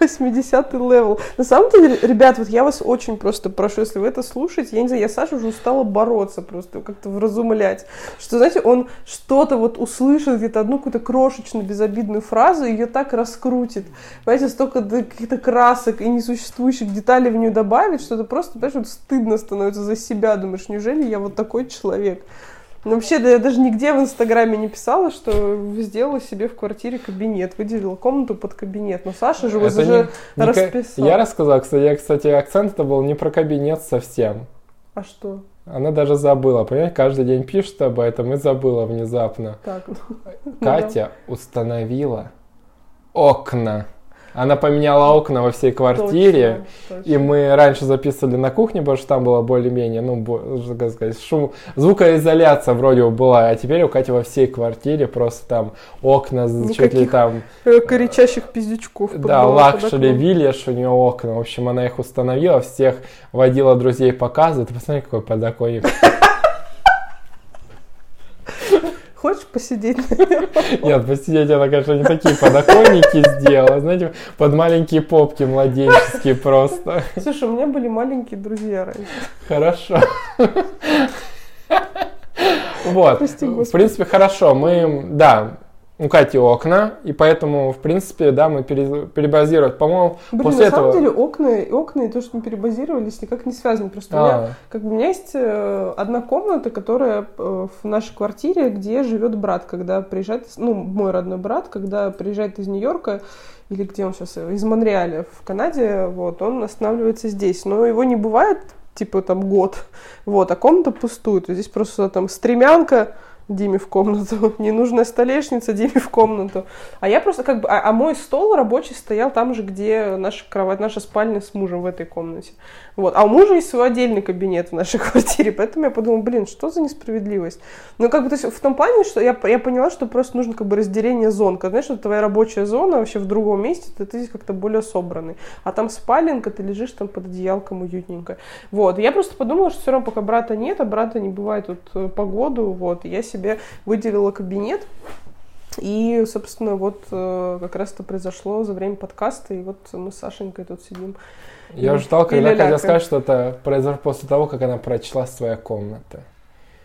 80-й level. На самом деле, ребят, вот я вас очень просто прошу, если вы это слушаете, я не знаю, я Саша уже устала бороться просто, как-то вразумлять. Что, знаете, он что-то вот услышит, где-то одну какую-то крошечную безобидную фразу, и ее так раскрутит. Понимаете, столько каких-то красок и несуществующих деталей в нее добавит, что это просто, понимаешь, вот стыдно становится за себя. Думаешь, неужели я вот такой человек? Ну, вообще, да, я даже нигде в Инстаграме не писала, что сделала себе в квартире кабинет, выделила комнату под кабинет. Но Саша же вот Это уже не- не расписал. Я рассказал, кстати, я, кстати, акцент это был не про кабинет совсем. А что? Она даже забыла, понимаешь, каждый день пишет об этом и забыла внезапно. Так. ну Катя установила окна. Она поменяла окна во всей квартире. Точно, И точно. мы раньше записывали на кухне, потому что там было более-менее, ну, как сказать, шум, звукоизоляция вроде бы была, а теперь у Кати во всей квартире просто там окна, чуть ли Никаких там, Э, Кричащих пиздючков. да, luxury виллидж у нее окна. В общем, она их установила, всех водила друзей показывает. Посмотри, какой подоконник. (laughs) Хочешь посидеть? Нет, посидеть она, конечно, не такие подоконники сделала. Знаете, под маленькие попки младенческие просто. Слушай, у меня были маленькие друзья раньше. Хорошо. Вот. Прости, В принципе, хорошо. Мы, да, у Кати окна, и поэтому, в принципе, да, мы пере- перебазировали. По-моему, Блин, после на самом этого... деле окна, окна и то, что мы перебазировались, никак не связаны. Просто у меня А, Как бы у меня есть э, одна комната, которая э, в нашей квартире, где живет брат, когда приезжает, ну, мой родной брат, когда приезжает из Нью-Йорка, или где он сейчас, из Монреаля в Канаде, вот, он останавливается здесь. Но его не бывает, типа, там, год, вот, а комната пустует. Здесь просто там стремянка, Диме в комнату, (laughs) ненужная столешница Диме в комнату. А я просто как бы, а, а мой стол рабочий стоял там же, где наша кровать, наша спальня с мужем в этой комнате. Вот. А у мужа есть свой отдельный кабинет в нашей (laughs) квартире, поэтому я подумала, блин, что за несправедливость? Ну, как бы, то есть, в том плане, что я, я поняла, что просто нужно как бы разделение зон. Когда, знаешь, вот твоя рабочая зона вообще в другом месте, то ты здесь как-то более собранный. А там спаленка, ты лежишь там под одеялком уютненько. Вот. Я просто подумала, что все равно пока брата нет, а брата не бывает тут э, погоду, вот, я себе выделила кабинет. И, собственно, вот э, как раз это произошло за время подкаста, и вот мы с Сашенькой тут сидим. Я И- ждал, и когда Катя ляляка. скажет, что это произошло после того, как она прочла своя комната.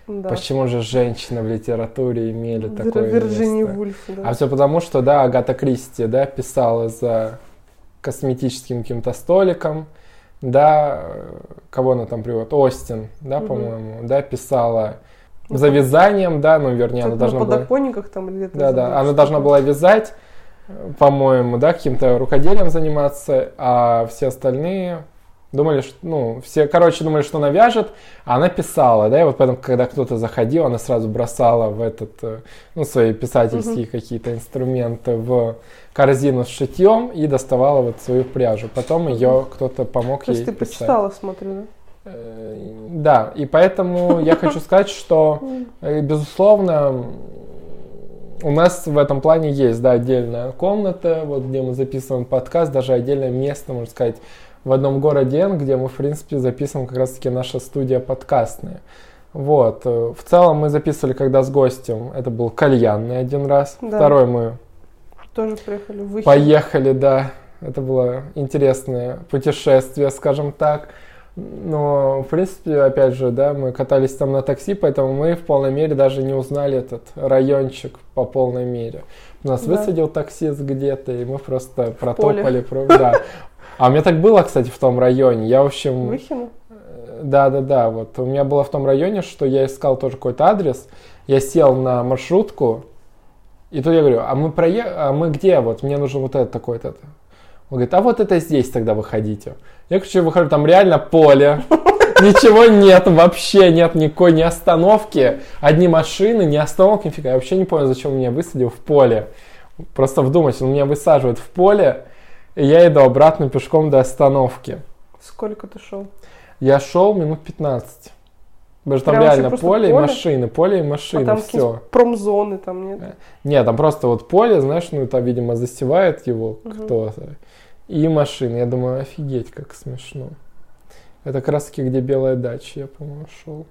Да. Почему же женщины в литературе имели Вир- такое Вирджини место? Вульф, да. А все потому, что, да, Агата Кристи, да, писала за косметическим каким-то столиком, да, э, кого она там приводит, Остин, да, Мгм. по-моему, да, писала Ну, за вязанием, да, ну, вернее, она должна на была... подоконниках там где-то. Да, да, она должна была вязать, по-моему, да, каким-то рукоделием заниматься, а все остальные думали, что, ну, все, короче, думали, что она вяжет, а она писала, да, и вот поэтому, когда кто-то заходил, она сразу бросала в этот, э, ну, свои писательские какие-то инструменты в корзину с шитьем и доставала вот свою пряжу. Потом ее кто-то помог То есть ей ты писать. почитала, смотрю, да? Да, и поэтому я хочу сказать, что, э, безусловно, у нас в этом плане есть, да, отдельная комната, вот где мы записываем подкаст, даже отдельное место, можно сказать, в одном городе Н, где мы, в принципе, записываем как раз-таки наша студия подкастная. Вот. э, В целом мы записывали, когда с гостем, это был кальянный один раз. Да. Второй мы Тоже приехали в Выхин. Поехали, да. Это было интересное путешествие, скажем так. Но, в принципе, опять же, да, мы катались там на такси, поэтому мы в полной мере даже не узнали этот райончик по полной мере. Нас Да. высадил таксист где-то, и мы просто поле. протопали. про- Да. А у меня так было, кстати, в том районе. Я, в общем, Выхина? да, да, да. Вот у меня было в том районе, что я искал тоже какой-то адрес. Я сел на маршрутку, и тут я говорю, а мы прое... а мы где? Вот мне нужен вот этот такой-то. Он говорит, а вот это здесь тогда выходите. Я, короче, выхожу, там реально поле. (laughs) Ничего нет, вообще нет никакой ни остановки. Одни машины, ни остановки, нифига. Я вообще не понял, зачем он меня высадил в поле. Просто вдумайся, он меня высаживает в поле, и я иду обратно пешком до остановки. Сколько ты шел? Я шел минут 15. Потому что там реально просто поле и поле? машины, поле и А машины, там все. промзоны там нет? Нет, там просто вот поле, знаешь, ну там, видимо, застевает его Мгм. кто-то. И машины. Я думаю, офигеть, как смешно. Это как раз таки, где белая дача, я, по-моему, шел.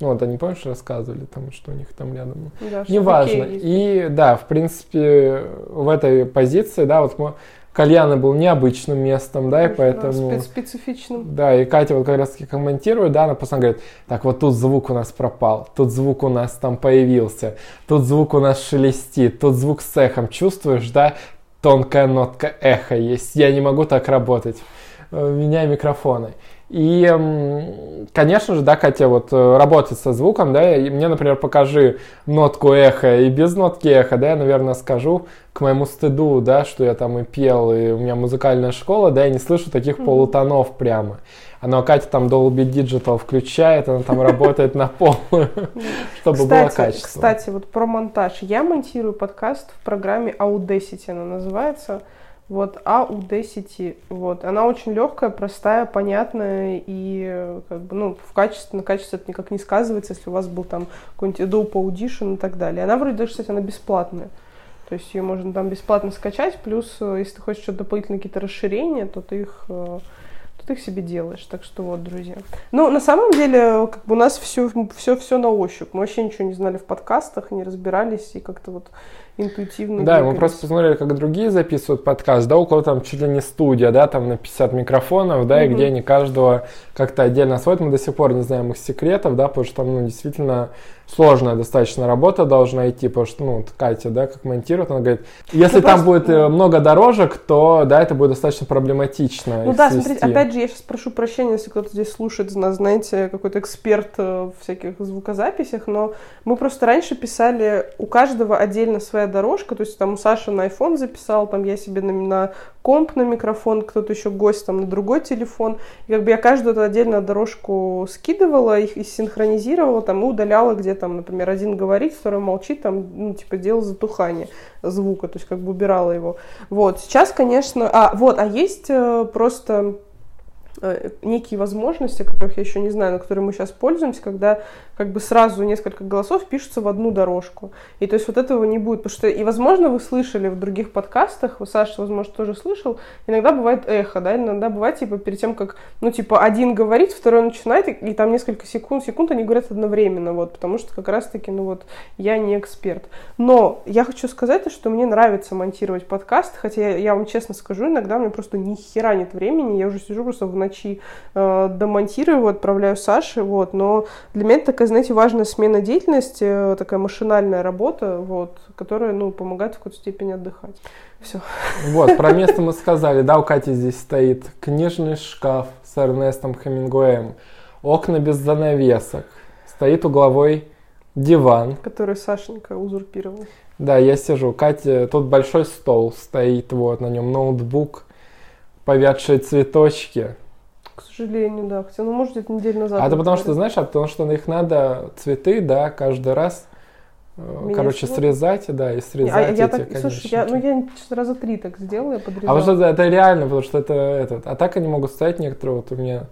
Ну, вот они, помнишь, рассказывали там, что у них там рядом. Да, Неважно. И да, в принципе, в этой позиции, да, вот мы- кальяны был необычным местом, да, и Да, поэтому... спе- специфичным. Да, и Катя вот как раз таки комментирует, да, она постоянно говорит, так вот тут звук у нас пропал, тут звук у нас там появился, тут звук у нас шелестит, тут звук с эхом, чувствуешь, да, тонкая нотка эха есть, я не могу так работать, Э, меняй микрофоны. И, м, конечно же, да, Катя вот э, работает со звуком, да, и мне, например, покажи нотку эха и без нотки эха, да, я, наверное, скажу к моему стыду, да, что я там и пел, и у меня музыкальная школа, да, я не слышу таких полутонов прямо. А Катя там Dolby Digital включает, она там работает на полную, (laughs) чтобы было качество. кстати, вот про монтаж. Я монтирую подкаст в программе Audacity, она называется. Вот, Audacity, вот. Она очень легкая, простая, понятная и э, как бы, ну, в качестве, на качестве это никак не сказывается, если у вас был там какой-нибудь Adobe Audition и так далее. Она вроде даже, кстати, она бесплатная. То есть ее можно там бесплатно скачать, плюс, э, если ты хочешь что-то дополнительные какие-то расширения, то ты их э, то ты их себе делаешь. Так что вот, друзья. Ну, на самом деле, как бы у нас все, все, все на ощупь. Мы вообще ничего не знали в подкастах, не разбирались и как-то вот интуитивно Да, мы просто посмотрели, как другие записывают подкаст, да, у кого там чуть ли не студия, да, там на 50 микрофонов, да, и Мгм. где они каждого как-то отдельно сводят. Мы до сих пор не знаем их секретов, да, потому что там, ну, действительно сложная достаточно работа должна идти, потому что, ну, Катя, да, как монтирует, она говорит, если Ну, там просто, будет э, ну. много дорожек, то, да, это будет достаточно проблематично Ну да, свести. смотрите, опять же, я сейчас прошу прощения, если кто-то здесь слушает нас, знаете, какой-то эксперт э, в всяких звукозаписях, но мы просто раньше писали у каждого отдельно своя дорожка, то есть там у Саши на iPhone записал, там я себе на, на комп на микрофон, кто-то еще гость там на другой телефон, и как бы я каждую эту отдельно дорожку скидывала, их и синхронизировала, там, и удаляла, где там, например, один говорит, второй молчит, там, ну, типа, делал затухание звука, то есть как бы убирала его. Вот, сейчас, конечно, а, вот, а есть э, просто некие возможности, которых я еще не знаю, на которые мы сейчас пользуемся, когда как бы сразу несколько голосов пишутся в одну дорожку. И то есть вот этого не будет, потому что, и возможно, вы слышали в других подкастах, Саша, возможно, тоже слышал, иногда бывает эхо, да, иногда бывает, типа, перед тем, как, ну, типа, один говорит, второй начинает, и, и там несколько секунд, секунд они говорят одновременно, вот, потому что как раз-таки, ну, вот, я не эксперт. Но я хочу сказать, что мне нравится монтировать подкаст, хотя я, я вам честно скажу, иногда меня просто ни хера нет времени, я уже сижу просто в ночи, э, домонтирую, отправляю Саше, вот, но для меня это такая, знаете, важная смена деятельности, э, такая машинальная работа, вот, которая, ну, помогает в какой-то степени отдыхать. Все. Вот, про место мы сказали, да, у Кати здесь стоит книжный шкаф с Эрнестом Хемингуэем, окна без занавесок, стоит угловой диван. Который Сашенька узурпировал. Да, я сижу. Катя, тут большой стол стоит, вот, на нем ноутбук, повядшие цветочки. К сожалению, да. Хотя, ну, может, это неделю назад. А это потому что, знаешь, а потому что их надо, цветы, да, каждый раз, э, Менять короче, его? срезать, да, и Не, срезать а я эти так, слушай, я, ну, я раза три так сделала, я А подрезала. вот это, это реально, потому что это этот. А так они могут стоять некоторые, вот у меня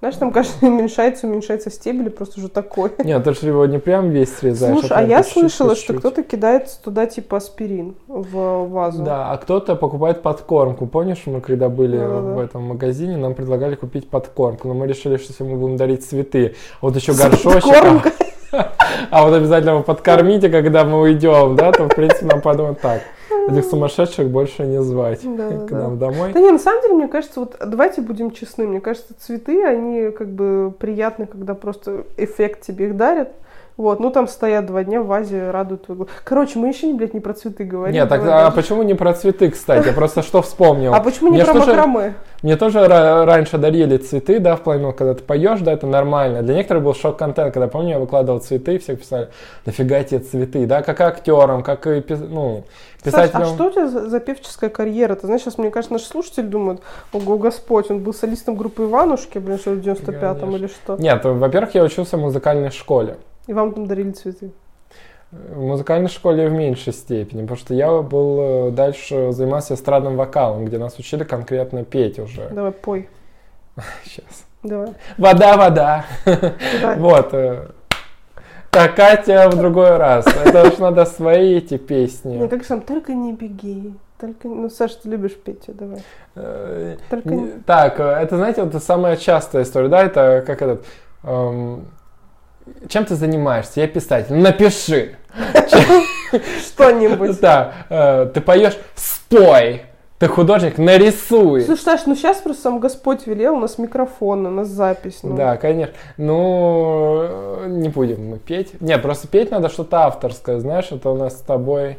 Знаешь, там, кажется, уменьшается, уменьшается стебель, просто уже такой. Нет, ты же его не прям весь срезаешь. Слушай, а прям я по чуть-чуть, слышала, по что кто-то кидает туда типа аспирин в вазу. Да, а кто-то покупает подкормку. Помнишь, мы когда были Да-да-да. в этом магазине, нам предлагали купить подкормку, но мы решили, что если мы будем дарить цветы, вот еще горшочек, а, (laughs) а вот обязательно вы подкормите, когда мы уйдем, да, то в принципе нам подумают так, этих сумасшедших больше не звать Да-да-да. к нам домой. Да не, на самом деле, мне кажется, вот давайте будем честны, мне кажется, цветы, они как бы приятны, когда просто эффект тебе их дарят. Вот, ну там стоят два дня в вазе, радуют твой глаз. Короче, мы еще, блядь, не про цветы говорим. Нет, так, а почему не про цветы, кстати? Я просто что вспомнил. А почему не Мне про макраме? Мне тоже ра- раньше дарили цветы, да, в плане, ну, когда ты поешь, да, это нормально. Для некоторых был шок-контент, когда, помню, я выкладывал цветы, и все писали, нафига тебе цветы, да, как актерам, как и, ну, Саш, писателям. а что у тебя за, за певческая карьера? Ты знаешь, сейчас, мне кажется, наши слушатели думают, ого, Господь, он был солистом группы Иванушки, блин, что в 95-м Конечно. или что? Нет, во-первых, я учился в музыкальной школе. И вам там дарили цветы. В музыкальной школе в меньшей степени, потому что я был э, дальше занимался эстрадным вокалом, где нас учили конкретно петь уже. Давай, пой. (laughs) Сейчас. Давай. Вода, вода. Давай. (laughs) Вот. э, Так, Катя в другой раз. Это уж надо свои эти песни. Ну, как там, только не беги. Только... Ну, Саша, ты любишь петь, давай. Э, Только Так, это, знаете, это самая частая история, да, это как этот... эм, чем ты занимаешься? Я писатель. Ну, Напиши. Что-нибудь. Да, э, ты поешь, спой. Ты художник, нарисуй. Слушай, Саш, ну сейчас просто сам Господь велел, у нас микрофон, у нас запись. Ну. Да, конечно. Ну, э, не будем мы петь. Нет, просто петь надо что-то авторское, знаешь, это у нас с тобой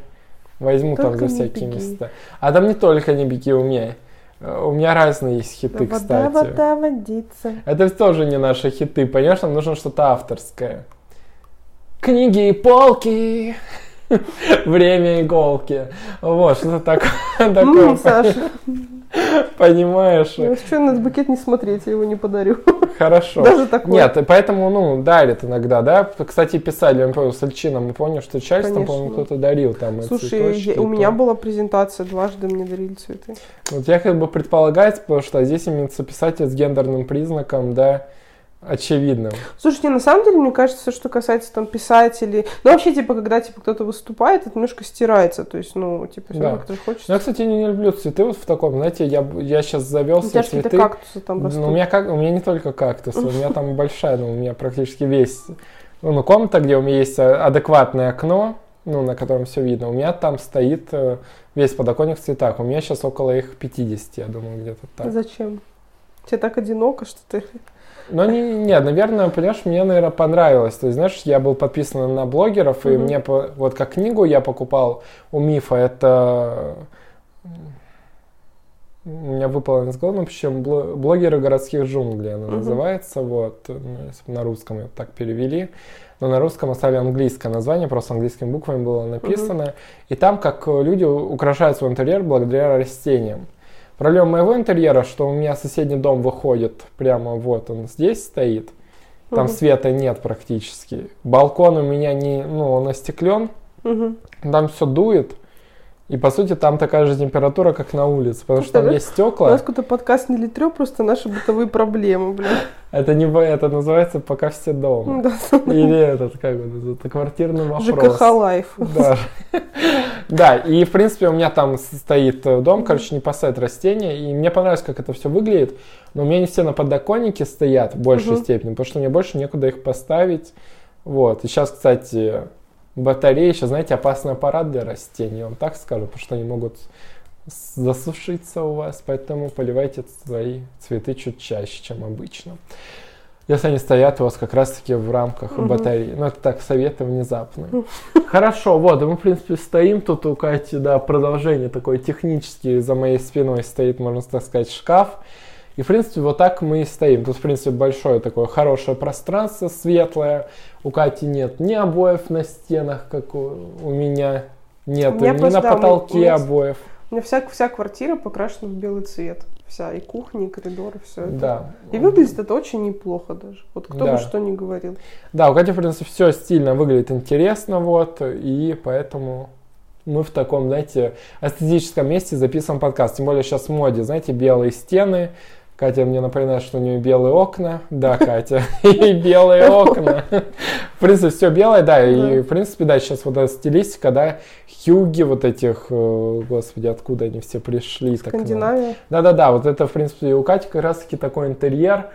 возьму там за не всякие места. А там не только не беги у меня. Э, У меня разные есть хиты, вода, кстати. вода, водица. Это тоже не наши хиты, понимаешь, нам нужно что-то авторское. Книги и полки, (laughs) время иголки. Вот, что-то (laughs) такое, такое, М, Саша, понимаешь? ну, что на этот букет не смотреть, я его не подарю. Хорошо. Даже такое. Нет, поэтому, ну, дарит иногда, да. Кстати, писали, я помню, с Альчином, мы помню, что встречались, там, по-моему, кто-то дарил там Слушай, цветочки, я- у меня была презентация, дважды мне дарили цветы. Вот я как бы предполагать, потому что здесь именно писатель с гендерным признаком, да, очевидным. Слушай, не, на самом деле, мне кажется, все, что касается там писателей, ну вообще, типа, когда типа кто-то выступает, это немножко стирается, то есть, ну, типа, всё Да. как-то же хочется. Ну, я, кстати, не, не люблю цветы вот в таком, знаете, я, я сейчас завел у все тебя же какие-то цветы. кактусы там растут. Ну, у меня, как, у меня не только кактусы, у меня там (laughs) большая, ну, у меня практически весь, ну, ну, комната, где у меня есть а, адекватное окно, ну, на котором все видно, у меня там стоит э, весь подоконник в цветах. У меня сейчас около их 50, я думаю, где-то так. Зачем? Тебе так одиноко, что ты... Но не, нет, наверное, понимаешь, мне, наверное, понравилось. То есть, знаешь, я был подписан на блогеров, и Мгм. мне, вот как книгу я покупал у Мифа, это... У меня выпало из головы, ну, причем бло- блогеры городских джунглей она Мгм. называется, вот, ну, на русском ее так перевели. Но на русском оставили английское название, просто английскими буквами было написано. И там, как люди украшают свой интерьер благодаря растениям. Проблема моего интерьера, что у меня соседний дом выходит прямо вот он здесь стоит. Там Мгм. света нет практически. Балкон у меня не, ну, он остеклен, Мгм. там все дует. И по сути там такая же температура, как на улице, потому что там есть У нас стекла. какой-то подкаст не литрё, просто наши бытовые проблемы, блин. Это не это называется пока все дома. Да. Или этот, как бы, это квартирный вопрос. ЖКХ лайф. Да. Да, и в принципе у меня там стоит э, дом, короче, не посадят растения, и мне понравилось, как это все выглядит, но у меня не все на подоконнике стоят в большей Мгм. степени, потому что мне больше некуда их поставить. Вот, и сейчас, кстати, батареи, еще, знаете, опасный аппарат для растений, я вам так скажу, потому что они могут засушиться у вас, поэтому поливайте свои цветы чуть чаще, чем обычно. Если они стоят у вас как раз-таки в рамках Мгм. батареи. Ну, это так, советы внезапные. (laughs) Хорошо, вот, мы, в принципе, стоим тут у Кати, да, продолжение такое технически за моей спиной стоит, можно так сказать, шкаф. И, в принципе, вот так мы и стоим. Тут, в принципе, большое такое хорошее пространство, светлое. У Кати нет ни обоев на стенах, как у, у меня. Нет, У меня ни просто, на да, потолке у меня- обоев. У меня вся, вся квартира покрашена в белый цвет. Вся, и кухня, и коридор, и все это. Да. И выглядит это очень неплохо даже. Вот кто Да. бы что ни говорил. Да, у Кати, в принципе, все стильно выглядит интересно, вот, и поэтому мы в таком, знаете, эстетическом месте записываем подкаст. Тем более сейчас в моде, знаете, белые стены, Катя мне напоминает, что у нее белые окна. Да, Катя, (laughs) и белые окна. В принципе, все белое, да, и, в принципе, да, сейчас вот эта стилистика, да, хьюги вот этих, э, господи, откуда они все пришли. Скандинавия. Да-да-да, вот это, в принципе, у Кати как раз-таки такой интерьер,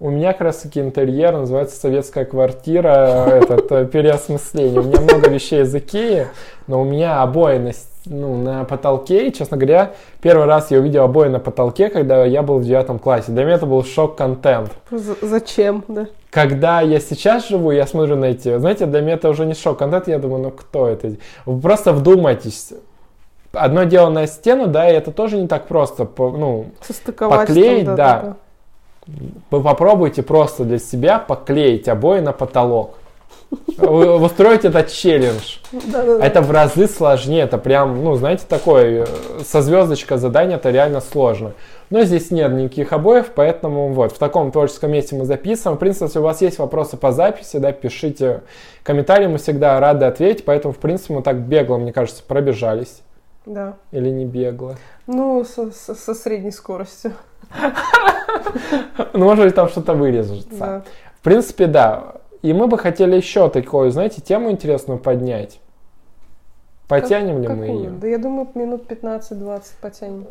у меня как раз таки интерьер называется советская квартира, этот э, переосмысление. У меня много вещей из Икеи, но у меня обои на, ну, на потолке. И, честно говоря, первый раз я увидел обои на потолке, когда я был в девятом классе. Для меня это был шок-контент. Зачем, да? Когда я сейчас живу, я смотрю на эти... Знаете, для меня это уже не шок-контент, я думаю, ну кто это? Вы просто вдумайтесь. Одно дело на стену, да, и это тоже не так просто, ну, поклеить, да. да вы попробуйте просто для себя поклеить обои на потолок. Вы, устроите этот челлендж. Это в разы сложнее. Это прям, ну, знаете, такое, э, со звездочкой задание, это реально сложно. Но здесь нет никаких обоев, поэтому вот, в таком творческом месте мы записываем. В принципе, если у вас есть вопросы по записи, да, пишите комментарии, мы всегда рады ответить. Поэтому, в принципе, мы так бегло, мне кажется, пробежались. Да. Или не бегло? Ну, со, со, со средней скоростью. (laughs) Ну, может быть, там что-то вырежется. В принципе, да. И мы бы хотели еще такую, знаете, тему интересную поднять. Потянем как, ли мы ее? Да я думаю, минут 15-20 потянем.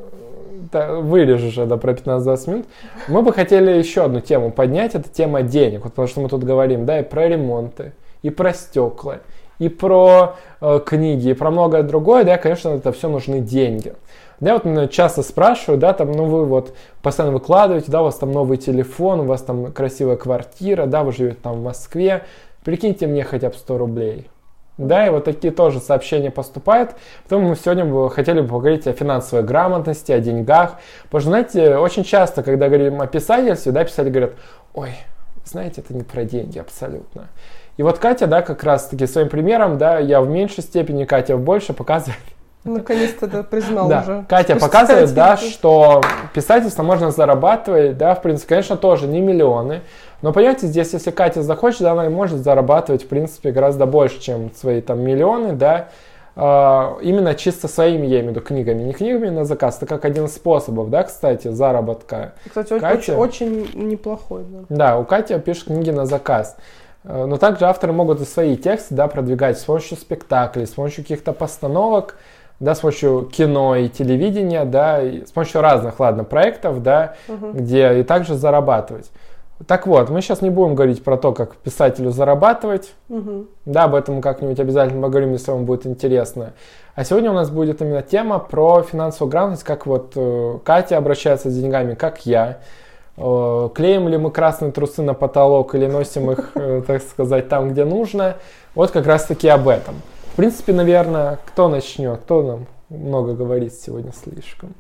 Да, вырежешь это про 15-20 минут. Мы бы хотели еще одну тему поднять, это тема денег. Вот потому что мы тут говорим, да, и про ремонты, и про стекла, и про э, книги, и про многое другое, да, конечно, это все нужны деньги. Я вот часто спрашиваю, да, там, ну вы вот постоянно выкладываете, да, у вас там новый телефон, у вас там красивая квартира, да, вы живете там в Москве, прикиньте мне хотя бы 100 рублей. Да, и вот такие тоже сообщения поступают. Потом мы сегодня бы хотели бы поговорить о финансовой грамотности, о деньгах. Потому что, знаете, очень часто, когда говорим о писательстве, да, писатели говорят, ой, знаете, это не про деньги абсолютно. И вот Катя, да, как раз таки своим примером, да, я в меньшей степени, Катя в больше (laughs) показывает, Наконец-то да, признал да. уже. Катя показывает, да, что писательство можно зарабатывать, да, в принципе, конечно, тоже не миллионы. Но понимаете, здесь, если Катя захочет, да, она может зарабатывать, в принципе, гораздо больше, чем свои там миллионы, да, Uh, именно чисто своими, я имею в виду, книгами. Не книгами на заказ, это как один из способов, да, кстати, заработка. Кстати, Катя, очень, очень неплохой, да. Да, у Кати пишет книги на заказ. Uh, но также авторы могут и свои тексты, да, продвигать с помощью спектаклей, с помощью каких-то постановок, да, с помощью кино и телевидения, да, и с помощью разных, ладно, проектов, да, угу. где и также зарабатывать. Так вот, мы сейчас не будем говорить про то, как писателю зарабатывать. Угу. Да, об этом как-нибудь обязательно поговорим, если вам будет интересно. А сегодня у нас будет именно тема про финансовую грамотность, как вот э, Катя обращается с деньгами, как я. Э, клеим ли мы красные трусы на потолок или носим их, (laughs) э, так сказать, там, где нужно. Вот как раз таки об этом принципе, наверное, кто начнет? Кто нам много говорит сегодня слишком?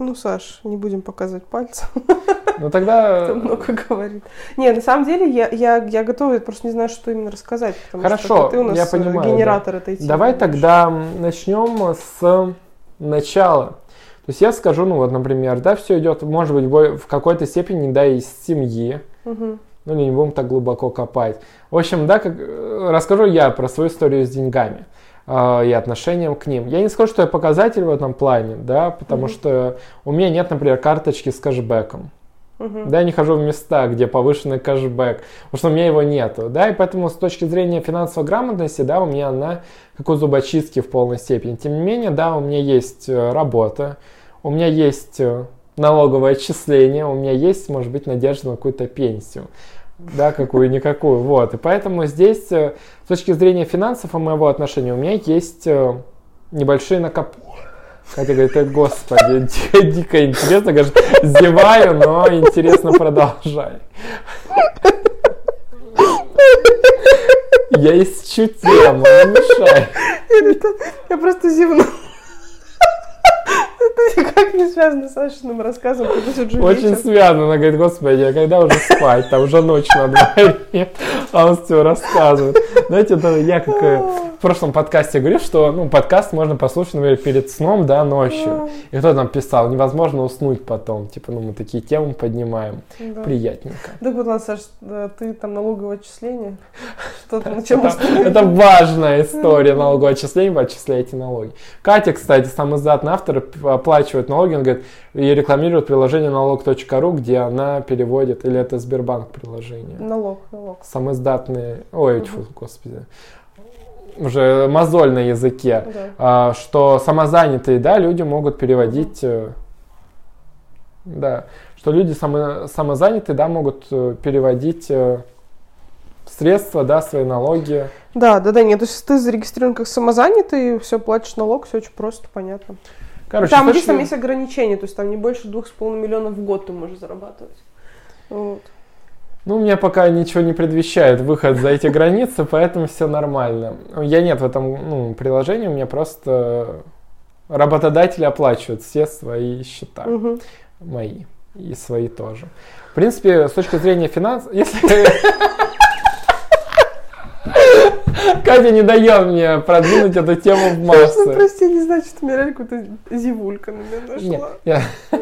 Ну, Саш, не будем показывать пальцем. (laughs) Ну тогда... (laughs) Кто много говорит. Не, на самом деле я, я, я готова, я просто не знаю, что именно рассказать. Хорошо, что ты у нас я понимаю. Генератор да. этой темы. Давай тогда начнем с начала. То есть я скажу, ну вот, например, да, все идет, может быть, в какой-то степени, да, из семьи. Угу. Ну, не будем так глубоко копать. В общем, да, как, э, расскажу я про свою историю с деньгами э, и отношением к ним. Я не скажу, что я показатель в этом плане, да, потому mm-hmm. что у меня нет, например, карточки с кэшбэком. Uh-huh. Да, я не хожу в места, где повышенный кэшбэк, потому что у меня его нету, да, и поэтому с точки зрения финансовой грамотности, да, у меня она как у зубочистки в полной степени. Тем не менее, да, у меня есть э, работа, у меня есть налоговое отчисление, у меня есть, может быть, надежда на какую-то пенсию да, какую-никакую, вот, и поэтому здесь э, с точки зрения финансов и моего отношения у меня есть э, небольшие накоп... Катя говорит, господи, (laughs) дико интересно, говорит, зеваю, но интересно продолжай. Я тему, не мешай. Я просто зевну. Это никак не связано с Сашиным рассказом, потому Очень связано. Она говорит, господи, а когда уже спать? Там уже ночь на дворе. А он все рассказывает. Знаете, это я как э, в прошлом подкасте говорил, что ну, подкаст можно послушать, например, перед сном, да, ночью. И кто там писал, невозможно уснуть потом. Типа, ну, мы такие темы поднимаем. Да. Приятненько. Да, вот, ладно, Саш, ты там налоговое отчисление? Что там, (laughs) чем это, важная история налогового отчисления, вы отчисляете налоги. Катя, кстати, самый задный автор, оплачивает налоги, он говорит, и рекламирует приложение налог.ру, где она переводит, или это Сбербанк приложение. Налог, налог. Самоиздатные, ой, тьфу, господи, уже мозоль на языке, Да. а, что самозанятые, да, люди могут переводить, э, да, что люди само, самозанятые, да, могут э, переводить э, средства, да, свои налоги. Да, да, да, нет, то есть ты зарегистрирован как самозанятый, все, платишь налог, все очень просто, понятно. Короче, там точки- там есть ограничения, то есть там не больше двух с половиной миллионов в год ты можешь зарабатывать. Вот. Ну, мне пока ничего не предвещает выход за эти границы, поэтому все нормально. Я нет в этом ну, приложении, у меня просто работодатели оплачивают все свои счета, Мгм. мои, и свои тоже. В принципе, с точки зрения финансов, если... (laughs) Катя не дает мне продвинуть эту тему в Ну, массы. прости, не знаю, что-то мне реально какая-то зевулька на меня нашла. я- (laughs)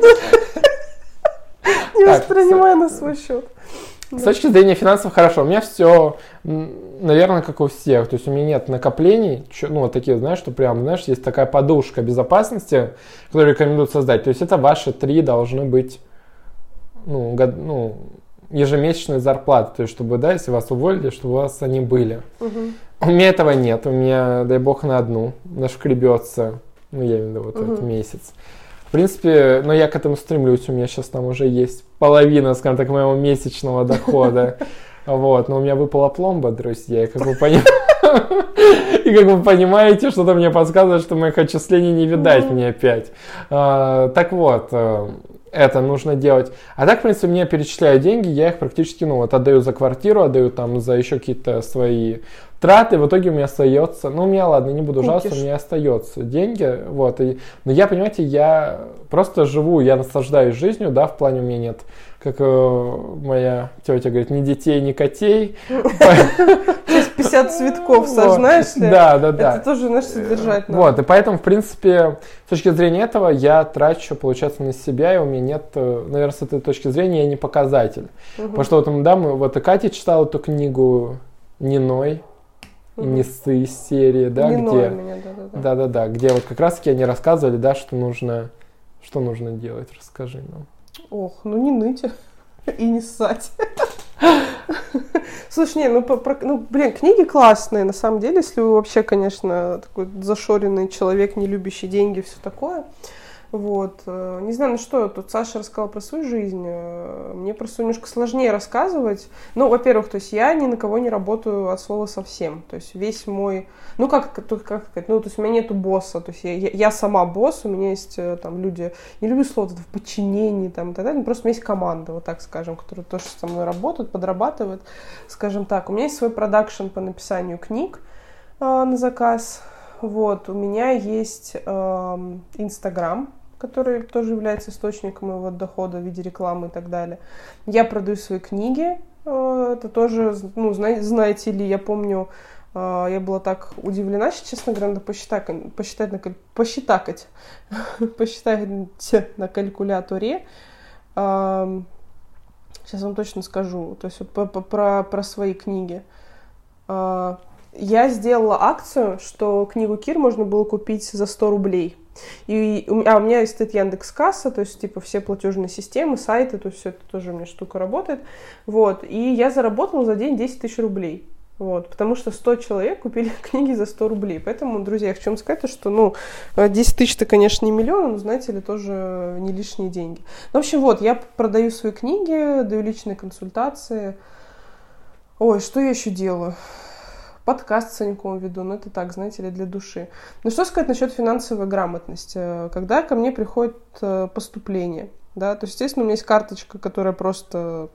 Не Так, воспринимай на свой счет. С точки зрения финансов хорошо. У меня все, наверное, как у всех. То есть у меня нет накоплений, ну, вот такие, знаешь, что прям, знаешь, есть такая подушка безопасности, которую рекомендуют создать. То есть это ваши три должны быть, ну, год- ну, ежемесячные зарплаты. То есть, чтобы, да, если вас уволили, чтобы у вас они были. Мгм. У меня этого нет. У меня, дай бог, на одну нашкребется. Ну, я имею в виду вот этот Мгм. месяц. В принципе, но я к этому стремлюсь. У меня сейчас там уже есть половина, скажем так, моего месячного дохода. (laughs) Вот, но у меня выпала пломба, друзья, и как вы понимаете, (laughs) и как вы понимаете, что-то мне подсказывает, что моих отчислений не видать мне опять. А, Так вот, э, это нужно делать. А так, в принципе, мне перечисляют деньги, я их практически, ну, вот отдаю за квартиру, отдаю там за еще какие-то свои траты, в итоге у меня остается, ну, у меня, ладно, не буду жаловаться, у меня остается деньги, вот, и, но я, понимаете, я просто живу, я наслаждаюсь жизнью, да, в плане у меня нет, как э, моя тетя говорит, ни детей, ни котей. (laughs) Сейчас 50 цветков, ли? Да, да, да. Это тоже, знаешь, содержать надо. Вот, и поэтому, в принципе, с точки зрения этого, я трачу, получается, на себя, и у меня нет, э, наверное, с этой точки зрения, я не показатель. Потому что вот, да, мы, вот и Катя читала эту книгу «Ниной», и Мгм. «Несы» из серии, да, Не где... меня, да-да-да. Да-да-да, где вот как раз-таки они рассказывали, да, что нужно, что нужно делать, расскажи нам. Ох, ну не ныть (laughs) и не ссать. Слушай, не, ну, про- ну, блин, книги классные, на самом деле, если вы вообще, конечно, такой зашоренный человек, не любящий деньги, все такое. Вот. э, Не знаю, ну что, тут Саша рассказал про свою жизнь. э, Мне просто немножко сложнее рассказывать. Ну, во-первых, то есть я ни на кого не работаю от слова совсем. То есть весь мой... Ну, как, как сказать, ну, то есть у меня нету босса. То есть я, я- сама босс, у меня есть э, там люди... Не люблю слово в подчинении там и так далее. Просто у меня есть команда, вот так скажем, которая тоже со мной работает, подрабатывает. Скажем так, у меня есть свой продакшн по написанию книг э, на заказ. Вот, у меня есть эм, Инстаграм, который тоже является источником моего дохода в виде рекламы и так далее. Я продаю свои книги. э, Это тоже, ну, зна- знаете ли, я помню, э, я была так удивлена, что, честно говоря, надо посчитать, посчитать на, посчитакать, (laughs) посчитать на калькуляторе. Сейчас вам точно скажу. То есть вот по- про, про свои книги. А, Я сделала акцию, что книгу Кир можно было купить за 100 рублей. И а у меня стоит Яндекс Касса, то есть типа все платежные системы, сайты, то есть все это тоже у меня штука работает. Вот. И я заработала за день 10 тысяч рублей. Вот, потому что 100 человек купили (laughs) книги за 100 рублей. Поэтому, друзья, я хочу вам сказать, то, что, ну, 10 тысяч это, конечно, не миллион, но, знаете ли, тоже не лишние деньги. Ну, в общем, вот, я продаю свои книги, даю личные консультации. Ой, что я еще делаю? Подкаст с Саньком веду, ну это так, знаете ли, для души. Ну что сказать насчет финансовой грамотности? Э, Когда ко мне приходит э, поступление, да, то, естественно, у меня есть карточка, которая просто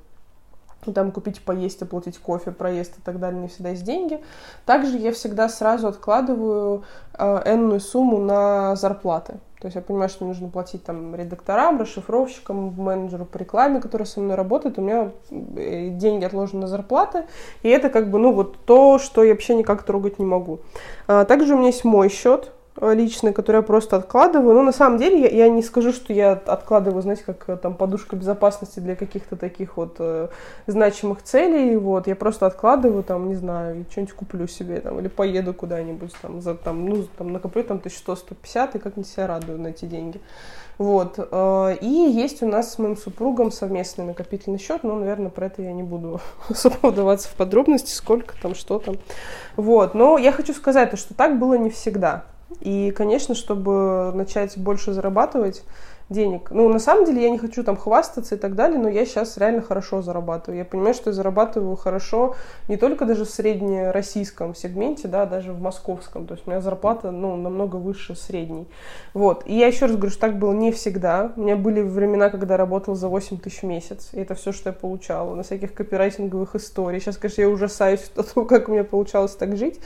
ну, там купить поесть, оплатить кофе, проезд и так далее, не всегда есть деньги. Также я всегда сразу откладываю э, энную сумму на зарплаты. То есть я понимаю, что нужно платить там редакторам, расшифровщикам, менеджеру по рекламе, который со мной работает. У меня э, деньги отложены на зарплаты. И это как бы, ну, вот то, что я вообще никак трогать не могу. А, также у меня есть мой счет, э, личные, которые я просто откладываю. Но на самом деле я, я не скажу, что я откладываю, знаете, как э, там подушка безопасности для каких-то таких вот э, значимых целей. Вот я просто откладываю, там, не знаю, что-нибудь куплю себе там, или поеду куда-нибудь там, за, там, ну, там накоплю там 1100-150 и как-нибудь себя радую на эти деньги. Вот. Э, и есть у нас с моим супругом совместный накопительный счет, но, наверное, про это я не буду (laughs) особо вдаваться в подробности, сколько там, что там. Вот. Но я хочу сказать, что так было не всегда. И, конечно, чтобы начать больше зарабатывать, денег. Ну, на самом деле, я не хочу там хвастаться и так далее, но я сейчас реально хорошо зарабатываю. Я понимаю, что я зарабатываю хорошо не только даже в среднероссийском сегменте, да, даже в московском. То есть у меня зарплата, ну, намного выше средней. Вот. И я еще раз говорю, что так было не всегда. У меня были времена, когда я работала за 8 тысяч в месяц. И это все, что я получала на всяких копирайтинговых историях. Сейчас, конечно, я ужасаюсь от того, как у меня получалось так жить.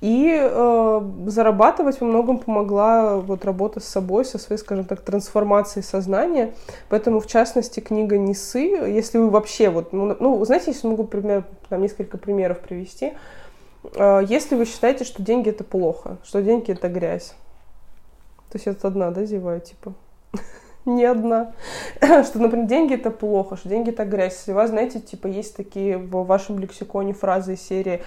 И э, зарабатывать во многом помогла вот работа с собой, со своей, скажем так, трансформацией трансформации сознания. Поэтому, в частности, книга «Несы», если вы вообще, вот, ну, ну знаете, если могу пример, там, несколько примеров привести, э, если вы считаете, что деньги это плохо, что деньги это грязь, то есть это одна, да, зевая, типа, (laughs) не одна, (laughs) что, например, деньги это плохо, что деньги это грязь. Если у вас, знаете, типа, есть такие в вашем лексиконе фразы из серии,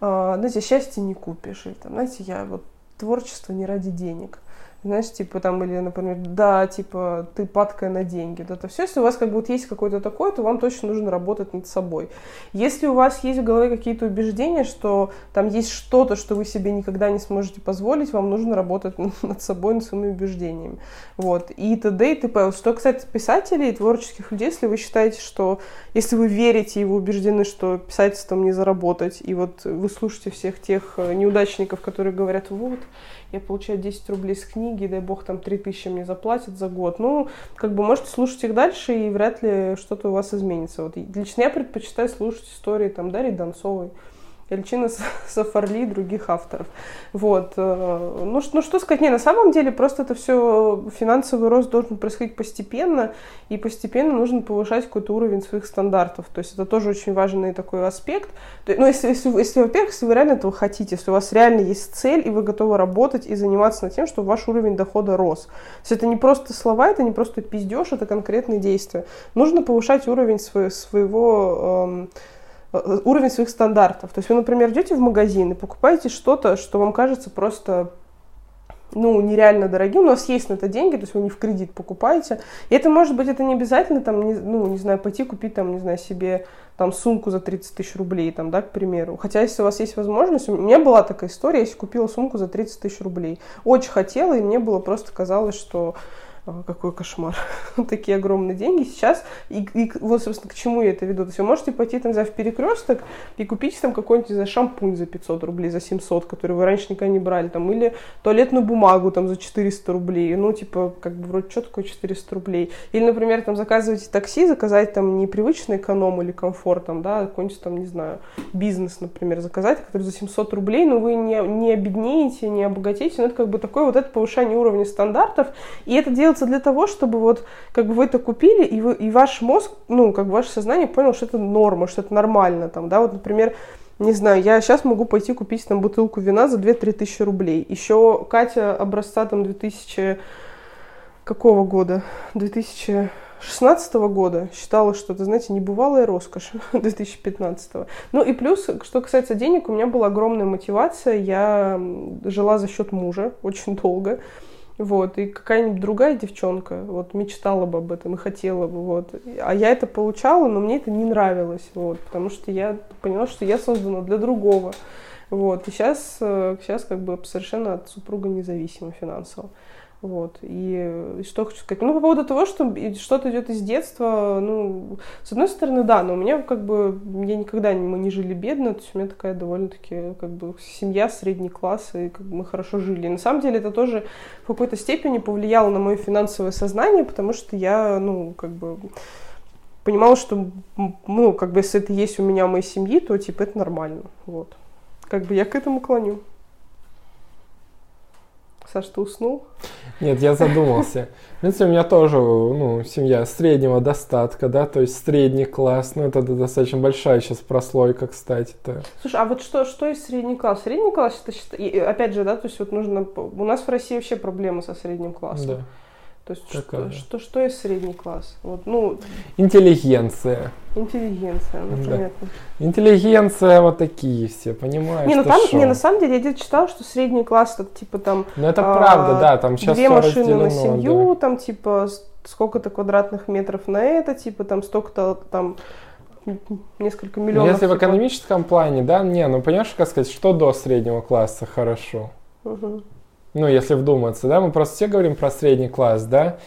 э, знаете, счастье не купишь, или там, знаете, я вот творчество не ради денег знаешь, типа там, или, например, да, типа, ты падкая на деньги, вот это все, если у вас как бы вот есть какой-то такой, то вам точно нужно работать над собой. Если у вас есть в голове какие-то убеждения, что там есть что-то, что вы себе никогда не сможете позволить, вам нужно работать (laughs) над собой, над своими убеждениями. Вот. И т.д. и т.п. Что касается писателей и творческих людей, если вы считаете, что если вы верите и вы убеждены, что писательством не заработать, и вот вы слушаете всех тех э, неудачников, которые говорят, вот, я получаю 10 рублей с книги, дай бог там 3000 мне заплатят за год. Ну, как бы можете слушать их дальше, и вряд ли что-то у вас изменится. Вот лично я предпочитаю слушать истории там Дарьи Донцовой, Эльчина Сафарли и других авторов. Вот. Э, ну, ну, что сказать, не, на самом деле просто это все, финансовый рост должен происходить постепенно, и постепенно нужно повышать какой-то уровень своих стандартов. То есть это тоже очень важный такой аспект. Ну, если, если, если во-первых, если вы реально этого хотите, если у вас реально есть цель, и вы готовы работать и заниматься над тем, чтобы ваш уровень дохода рос. То есть это не просто слова, это не просто пиздеж, это конкретные действия. Нужно повышать уровень свой, своего эм, уровень своих стандартов. То есть вы, например, идете в магазин и покупаете что-то, что вам кажется просто ну, нереально дорогим, у вас есть на это деньги, то есть вы не в кредит покупаете. И это может быть, это не обязательно, там, не, ну, не знаю, пойти купить, там, не знаю, себе там сумку за 30 тысяч рублей, там, да, к примеру. Хотя, если у вас есть возможность, у меня была такая история, я купила сумку за 30 тысяч рублей. Очень хотела, и мне было просто казалось, что какой кошмар. (laughs) Такие огромные деньги сейчас. И, и вот, собственно, к чему я это веду. То есть вы можете пойти, там, в перекресток и купить там какой-нибудь, за шампунь за 500 рублей, за 700, который вы раньше никогда не брали, там, или туалетную бумагу там за 400 рублей. Ну, типа, как бы, вроде, что такое 400 рублей? Или, например, там, заказываете такси, заказать там непривычный эконом или комфорт, там, да, какой-нибудь там, не знаю, бизнес, например, заказать, который за 700 рублей, но вы не, не обеднеете, не обогатеете, но это как бы такое вот это повышение уровня стандартов, и это делается делается для того, чтобы вот как бы вы это купили, и, вы, и ваш мозг, ну, как бы ваше сознание понял, что это норма, что это нормально, там, да, вот, например, не знаю, я сейчас могу пойти купить там бутылку вина за 2-3 тысячи рублей. Еще Катя образца там 2000 какого года? 2016 года считала, что это, знаете, небывалая роскошь (laughs) 2015. Ну и плюс, что касается денег, у меня была огромная мотивация. Я жила за счет мужа очень долго. Вот, и какая-нибудь другая девчонка вот мечтала бы об этом и хотела бы, вот. А я это получала, но мне это не нравилось, вот, потому что я поняла, что я создана для другого. Вот, и сейчас, сейчас как бы совершенно от супруга независимо финансово. Вот. И, и что хочу сказать? Ну, по поводу того, что что-то идет из детства, ну, с одной стороны, да, но у меня как бы, я никогда мы не жили бедно, то есть у меня такая довольно-таки как бы семья, средний класс, и как бы мы хорошо жили. И на самом деле это тоже в какой-то степени повлияло на мое финансовое сознание, потому что я, ну, как бы понимала, что, ну, как бы если это есть у меня, у моей семьи, то, типа, это нормально, вот. Как бы я к этому клоню. Саш, ты уснул? Нет, я задумался. В принципе, у меня тоже, ну, семья среднего достатка, да, то есть средний класс, ну, это достаточно большая сейчас прослойка, кстати-то. Слушай, а вот что, что из средний класс? Средний класс, это, опять же, да, то есть вот нужно... У нас в России вообще проблемы со средним классом. Да. То есть что, что, что есть средний класс? Вот, ну, Интеллигенция. интеллигенция, ну, Да. понятно. Интеллигенция вот такие все, понимаешь? Не, ну там, шо? не, на самом деле, я где-то читала, что средний класс это типа там Ну это а, правда, да, там сейчас две машины на семью, там типа сколько-то квадратных метров на это, типа там столько-то там несколько да. Миллионов. Если в типа. экономическом плане, да, не, ну понимаешь, как сказать, что до среднего класса хорошо? Мгм. Ну, если вдуматься, да, мы просто все говорим про средний класс, да,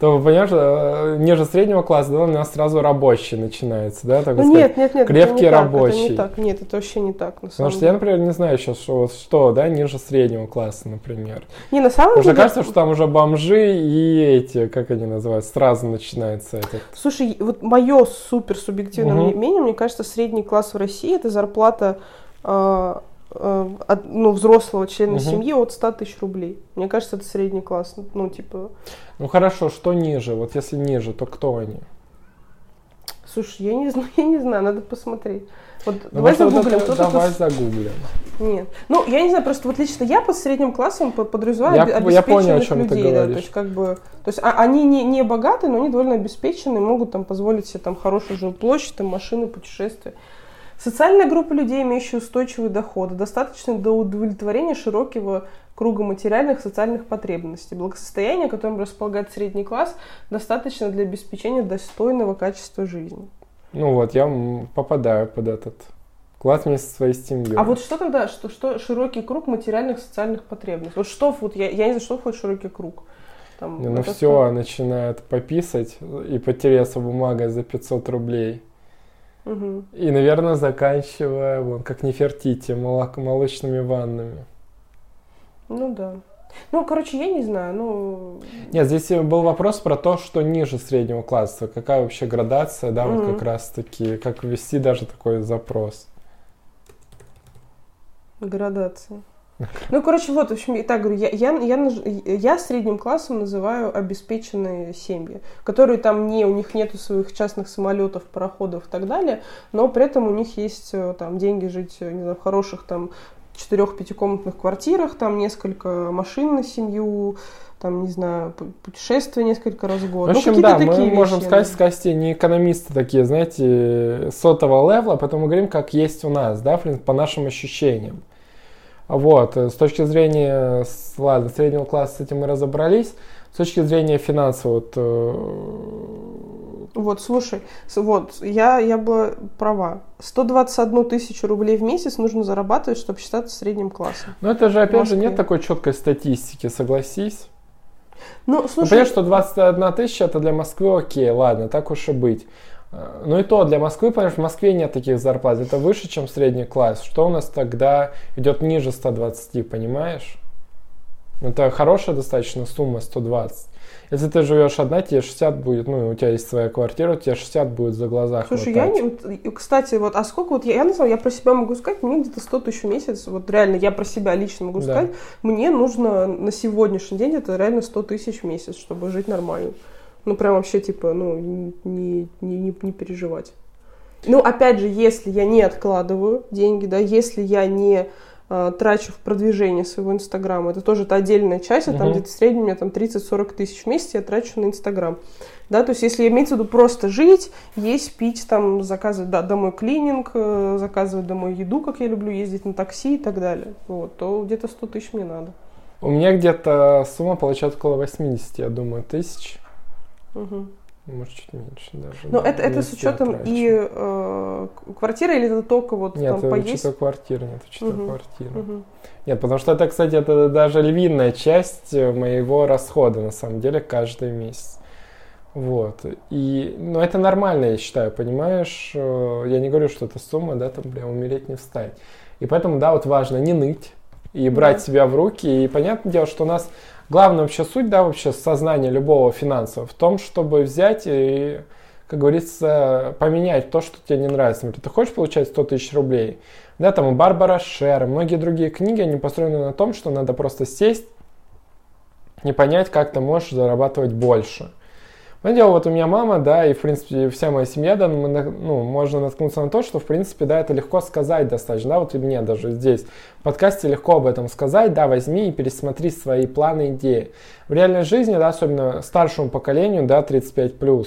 то, понимаешь, э, ниже среднего класса, да, у нас сразу рабочий начинается, да, так Ну сказать. нет, нет, нет, это крепкий не так, рабочий. это не так, нет, это вообще не так, на самом Потому что я, деле. например, не знаю сейчас, что, вот что, да, ниже среднего класса, например. Не, на самом Потому деле, кажется, что там уже бомжи и эти, как они называются, сразу начинается этот. Слушай, вот мое супер субъективное Мгм. мнение, мне кажется, средний класс в России это зарплата а, от, ну, взрослого члена Мгм. семьи от 100 тысяч рублей. Мне кажется, это средний класс. Ну, типа, Ну хорошо, что ниже? Вот если ниже, то кто они? слушай, я не знаю, (laughs) я не знаю, надо посмотреть. Вот Ну, давай вот загуглим, это- кто давай с- загуглим. Нет. Ну, я не знаю, просто вот лично я под средним классом по- подразумеваю Я- обе- я понял, о обеспеченных чем ты людей. да, говоришь. то есть, как бы, то есть а- они не, не богаты, но они довольно обеспечены, могут там позволить себе там хорошую жилплощадь, там машины, путешествия. Социальная группа людей, имеющая устойчивые доходы, достаточно до удовлетворения широкого круга материальных и социальных потребностей. Благосостояние, которым располагает средний класс, достаточно для обеспечения достойного качества жизни. Ну вот, я попадаю под этот класс вместе со своей семьей. А вот что тогда, что, что широкий круг материальных и социальных потребностей? Вот что, вот я, я не знаю, что входит в широкий круг. Там, ну это все, начинает пописать и потеряться бумагой за 500 рублей. И, наверное, заканчивая, вон, как Нефертити, молочными ваннами. Ну да. Ну, короче, я не знаю, ну... Нет, здесь был вопрос про то, что ниже среднего класса. Какая вообще градация, да, вот как раз таки, как ввести даже такой запрос. Градация. Ну, короче, вот, в общем, и так говорю, я, я, я, я средним классом называю обеспеченные семьи, которые там не, у них нету своих частных самолетов, пароходов и так далее, но при этом у них есть э, там деньги жить, э, не знаю, в хороших там четырех-пятикомнатных квартирах, там несколько машин на семью, там, не знаю, путешествия несколько раз в год. В Ну, общем, какие-то да, мы такие можем вещи, сказать, да. с Костей не экономисты такие, знаете, сотого левела, поэтому мы говорим, как есть у нас, да, в принципе, по нашим ощущениям. Вот, э, с точки зрения, ладно, среднего класса с этим мы разобрались, с точки зрения финансового, вот, э, Вот, слушай, вот, я, я была права. 121 тысячу рублей в месяц нужно зарабатывать, чтобы считаться средним классом. ну это же, опять же, нет такой четкой статистики, согласись. Ну, Ну, слушай, понятно, что 21 тысяча это для Москвы окей, ладно, так уж и быть. Э, Ну и то для Москвы, что в Москве нет таких зарплат. Это выше, чем средний класс. Что у нас тогда идет ниже 120, понимаешь? Это хорошая достаточно сумма 120. Если ты живешь одна, тебе 60 будет, ну, у тебя есть своя квартира, тебе 60 будет за глаза слушай, я хватать. не... вот, и, кстати, вот, а сколько вот, я, я на самом деле, я про себя могу сказать, мне где-то 100 тысяч в месяц, вот реально, я про себя лично могу Да. сказать, мне нужно на сегодняшний день это реально 100 тысяч в месяц, чтобы жить нормально. Ну, прям вообще, типа, ну, не, не, не, не переживать. Ну, опять же, если я не откладываю деньги, да, если я не э, трачу в продвижение своего инстаграма, это тоже это отдельная часть, а там Мгм. где-то в среднем у меня там 30-40 тысяч в месяц я трачу на инстаграм. Да, то есть если имеется в виду просто жить, есть, пить, там, заказывать да, домой клининг, э, заказывать домой еду, как я люблю, ездить на такси и так далее, вот, то где-то 100 тысяч мне надо. У меня где-то сумма получается около 80, я думаю, тысяч. Мгм. Может, чуть меньше даже. Но да, это, это с учетом и э, квартиры или это только вот Нет, там поесть? учета квартиры, нет, учета Мгм. квартиры. Мгм. Нет, потому что это, кстати, это даже львиная часть э, моего расхода, на самом деле, каждый месяц. Вот. И, ну, это нормально, я считаю, понимаешь? Э, Я не говорю, что это сумма, да, там, бля, умереть не встать. И поэтому, да, вот важно не ныть и брать Да. себя в руки. И понятное дело, что у нас главная вообще суть, да, вообще сознания любого финансового в том, чтобы взять и, как говорится, поменять то, что тебе не нравится. Например, ты хочешь получать 100 тысяч рублей, да, там и Барбара Шер, многие другие книги, они построены на том, что надо просто сесть не понять, как ты можешь зарабатывать больше. Но дело, вот у меня мама, да, и, в принципе, вся моя семья, да, мы, ну, можно наткнуться на то, что, в принципе, да, это легко сказать достаточно, да, вот и мне даже здесь в подкасте легко об этом сказать, да, возьми и пересмотри свои планы, идеи. В реальной жизни, да, особенно старшему поколению, да, 35+,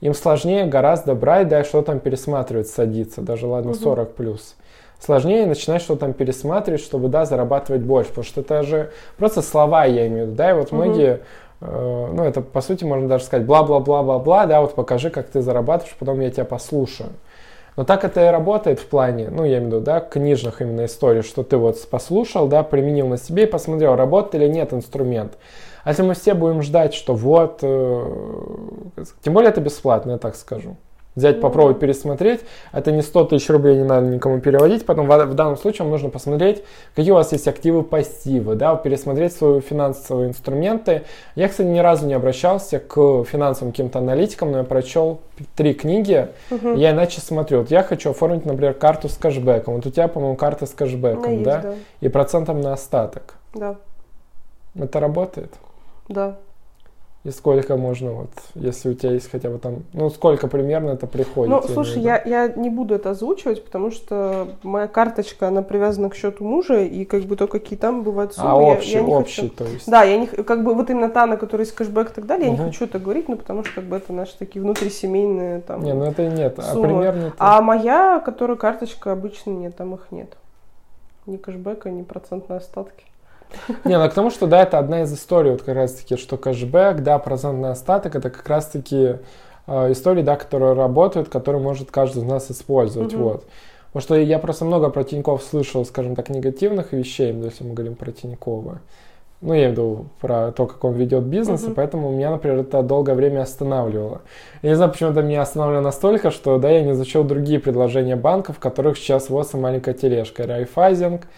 им сложнее гораздо брать, да, что там пересматривать, садиться, даже, ладно, 40+. плюс сложнее начинать что-то там пересматривать, чтобы, да, зарабатывать больше, потому что это же просто слова, я имею в виду, да, и вот многие Э, ну, это, по сути, можно даже сказать, бла-бла-бла-бла-бла, да, вот покажи, как ты зарабатываешь, потом я тебя послушаю. Но так это и работает в плане, ну, я имею в виду, да, книжных именно историй, что ты вот послушал, да, применил на себе и посмотрел, работает или нет инструмент. А если мы все будем ждать, что вот, э, тем более это бесплатно, я так скажу взять, попробовать пересмотреть. Это не 100 тысяч рублей, не надо никому переводить. Потом в, в данном случае вам нужно посмотреть, какие у вас есть активы, пассивы, да, пересмотреть свои финансовые инструменты. Я, кстати, ни разу не обращался к финансовым каким-то аналитикам, но я прочел три книги, угу. я иначе смотрю. Вот я хочу оформить, например, карту с кэшбэком. Вот у тебя, по-моему, карта с кэшбэком, да? да? И процентом на остаток. Да. Это работает? Да. И сколько можно, вот, если у тебя есть хотя бы там, ну, сколько примерно это приходит? Ну, слушай, я, я не буду это озвучивать, потому что моя карточка, она привязана к счету мужа, и как бы то, какие там бывают суммы, а, общий, я, я не общий, хочу... то есть? Да, я не, как бы вот именно та, на которой есть кэшбэк и так далее, я угу. не хочу это говорить, ну, потому что как бы это наши такие внутрисемейные там Не, ну это нет, а суммы. а примерно... Это... А моя, которая карточка, обычно нет, там их нет. Ни кэшбэка, ни процентные остатки. Не, ну к тому, что да, это одна из историй, вот как раз таки, что кэшбэк, да, процентный остаток, это как раз таки э, истории, да, которые работают, которые может каждый из нас использовать, угу. вот. Потому что я просто много про Тинькофф слышал, скажем так, негативных вещей, если мы говорим про Тинькова. Ну, я имею в виду про то, как он ведет бизнес, uh-huh. и поэтому меня, например, это долгое время останавливало. Я не знаю, почему это меня останавливало настолько, что, да, я не изучил другие предложения банков, в которых сейчас вот маленькая тележка. Райфайзинг,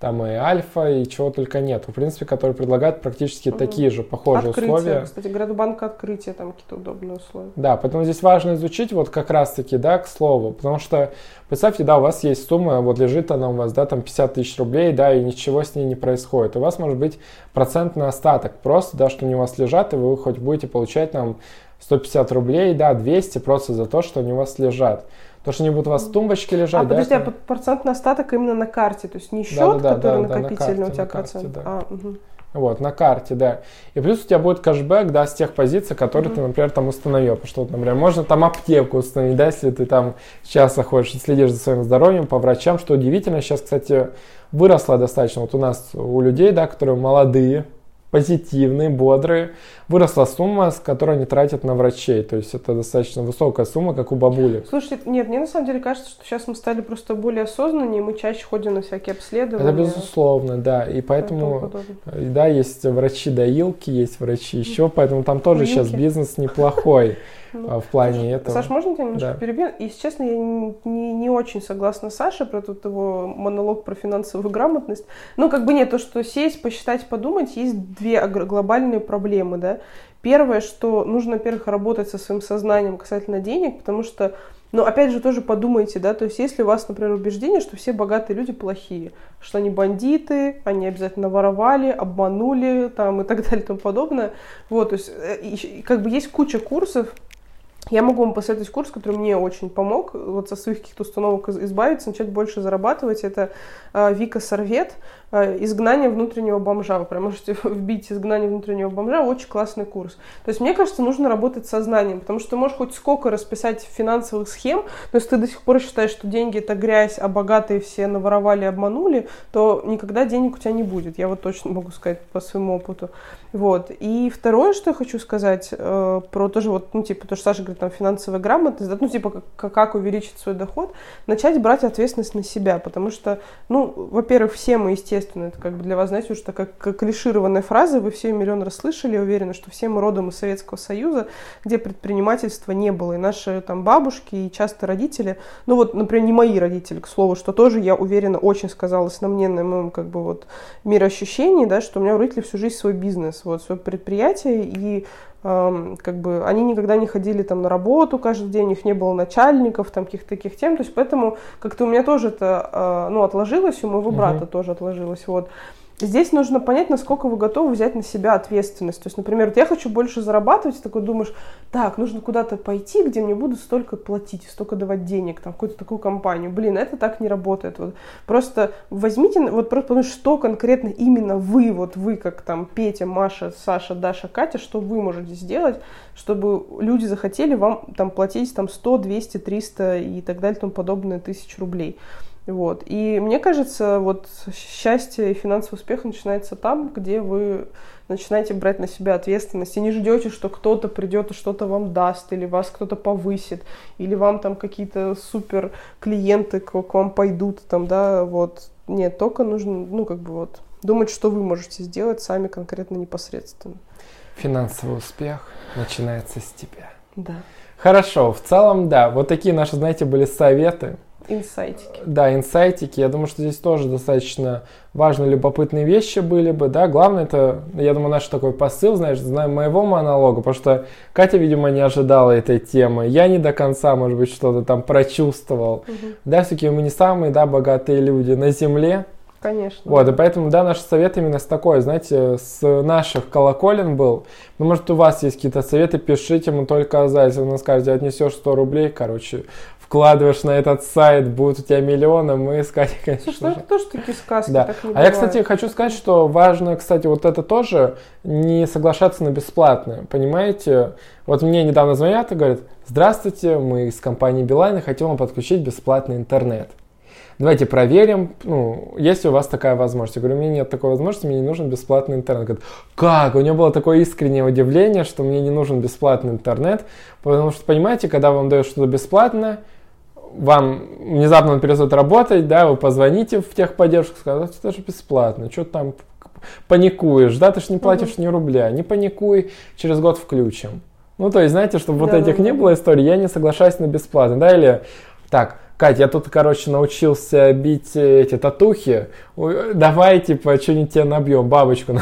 там и Альфа, и чего только нет. В принципе, которые предлагают практически угу. такие же похожие открытие. условия. Кстати, банка открытия там какие-то удобные условия. Да, поэтому здесь важно изучить вот как раз-таки, да, к слову, потому что представьте, да, у вас есть сумма, вот лежит она у вас, да, там 50 тысяч рублей, да, и ничего с ней не происходит. У вас может быть процентный остаток просто, да, что они у вас лежат, и вы хоть будете получать там 150 рублей, да, 200 просто за то, что они у вас лежат. То, что они будут у вас в тумбочке лежать. А, да, подожди, а процентный остаток именно на карте, то есть не счет, да, да, который да, накопительный на карте, у тебя процент. Карте, да. а, угу. Вот, на карте, да. И плюс у тебя будет кэшбэк, да, с тех позиций, которые mm-hmm. ты, например, там установил. Потому что, например, можно там аптеку установить, да, если ты там сейчас ходишь и следишь за своим здоровьем по врачам, что удивительно, сейчас, кстати, выросло достаточно. Вот у нас, у людей, да, которые молодые, позитивные, бодрые. Выросла сумма, с которой они тратят на врачей. То есть это достаточно высокая сумма, как у бабули. Слушайте, нет, мне на самом деле кажется, что сейчас мы стали просто более осознаннее, мы чаще ходим на всякие обследования. Это безусловно, да. И поэтому, да, есть врачи-доилки, есть врачи еще, поэтому там тоже Доилки. сейчас бизнес неплохой. (laughs) Ну, в плане этого. Саш, можно тебя немножко да. перебью? Если честно, я не, не, не очень согласна с Сашей про тут его монолог про финансовую грамотность. Ну, как бы нет, то, что сесть, посчитать, подумать, есть две глобальные проблемы, да. Первое, что нужно, во-первых, работать со своим сознанием касательно денег, потому что но опять же тоже подумайте, да, то есть если у вас, например, убеждение, что все богатые люди плохие, что они бандиты, они обязательно воровали, обманули там и так далее и тому подобное, вот, то есть э, как бы есть куча курсов, я могу вам посоветовать курс, который мне очень помог вот со своих каких-то установок избавиться, начать больше зарабатывать. Это э, Вика Сорвет. Э, изгнание внутреннего бомжа. Вы прям можете (laughs) вбить изгнание внутреннего бомжа, очень классный курс. То есть, мне кажется, нужно работать сознанием, потому что ты можешь хоть сколько расписать финансовых схем, но если ты до сих пор считаешь, что деньги это грязь, а богатые все наворовали, обманули, то никогда денег у тебя не будет. Я вот точно могу сказать по своему опыту. Вот. И второе, что я хочу сказать э, про тоже вот, ну, типа, то, что Саша говорит, там, финансовая грамотность, да, ну, типа, как, как увеличить свой доход, начать брать ответственность на себя, потому что, ну, во-первых, все мы, естественно, естественно. Это как бы для вас, знаете, уже такая клишированная фраза, вы все миллион раз слышали, я уверена, что все мы родом из Советского Союза, где предпринимательства не было. И наши там бабушки, и часто родители, ну вот, например, не мои родители, к слову, что тоже, я уверена, очень сказалось на мне, на моем как бы вот мироощущении, да, что у меня у родителей всю жизнь свой бизнес, вот, свое предприятие, и как бы они никогда не ходили там на работу каждый день, у них не было начальников, там каких-то таких тем, то есть поэтому как-то у меня тоже это, а, ну, отложилось, у моего брата uh-huh. тоже отложилось, вот. Здесь нужно понять, насколько вы готовы взять на себя ответственность. То есть, например, вот я хочу больше зарабатывать, и такой думаешь, так, нужно куда-то пойти, где мне будут столько платить, столько давать денег, там, какую-то такую компанию. Блин, это так не работает. Вот. Просто возьмите, вот просто потому что конкретно именно вы, вот вы, как там Петя, Маша, Саша, Даша, Катя, что вы можете сделать, чтобы люди захотели вам там платить там 100, 200, 300 и так далее, тому подобное тысяч рублей. Вот. И мне кажется, вот счастье и финансовый успех начинается там, где вы начинаете брать на себя ответственность и не ждете, что кто-то придет и что-то вам даст, или вас кто-то повысит, или вам там какие-то супер клиенты к, к вам пойдут, там, да, вот. Нет, только нужно, ну, как бы вот, думать, что вы можете сделать сами конкретно непосредственно. Финансовый успех начинается с тебя. Да. Хорошо, в целом, да, вот такие наши, знаете, были советы. Инсайтики. Да, инсайтики. Я думаю, что здесь тоже достаточно важные, любопытные вещи были бы, да. Главное это, я думаю, наш такой посыл, знаешь, знаем моего монолога, потому что Катя, видимо, не ожидала этой темы. Я не до конца, может быть, что-то там прочувствовал. Угу. Да, все-таки мы не самые, да, богатые люди на земле. Конечно. Вот, и поэтому, да, наш совет именно с такой, знаете, с наших колоколен был. Ну, может, у вас есть какие-то советы, пишите, мы только за. Если вы нам скажете, отнесешь 100 рублей, короче, вкладываешь на этот сайт, будет у тебя миллионы, мы искать, (laughs) конечно Слушай, ну это тоже такие сказки, да. так не А бывает. я, кстати, хочу сказать, что важно, кстати, вот это тоже, не соглашаться на бесплатное, понимаете? Вот мне недавно звонят и говорят, здравствуйте, мы из компании Билайн и хотим вам подключить бесплатный интернет давайте проверим, ну, есть ли у вас такая возможность. Я говорю, у меня нет такой возможности, мне не нужен бесплатный интернет. Говорит, как? У него было такое искреннее удивление, что мне не нужен бесплатный интернет, потому что, понимаете, когда вам дают что-то бесплатное, вам внезапно он перестает работать, да, вы позвоните в техподдержку, скажете, это же бесплатно, что там паникуешь, да, ты же не платишь uh-huh. ни рубля, не паникуй, через год включим. Ну, то есть, знаете, чтобы да, вот этих да, не было историй, я не соглашаюсь на бесплатно, да, или так, Кать, я тут, короче, научился бить эти татухи. Давай, типа, что-нибудь тебе набьем, бабочку,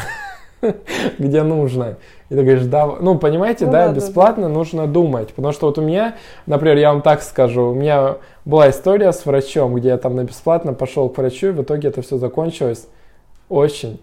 (laughs) где нужно. И ты говоришь, да, ну, понимаете, ну, да, да, бесплатно да, да. нужно думать. Потому что вот у меня, например, я вам так скажу, у меня была история с врачом, где я там на бесплатно пошел к врачу, и в итоге это все закончилось очень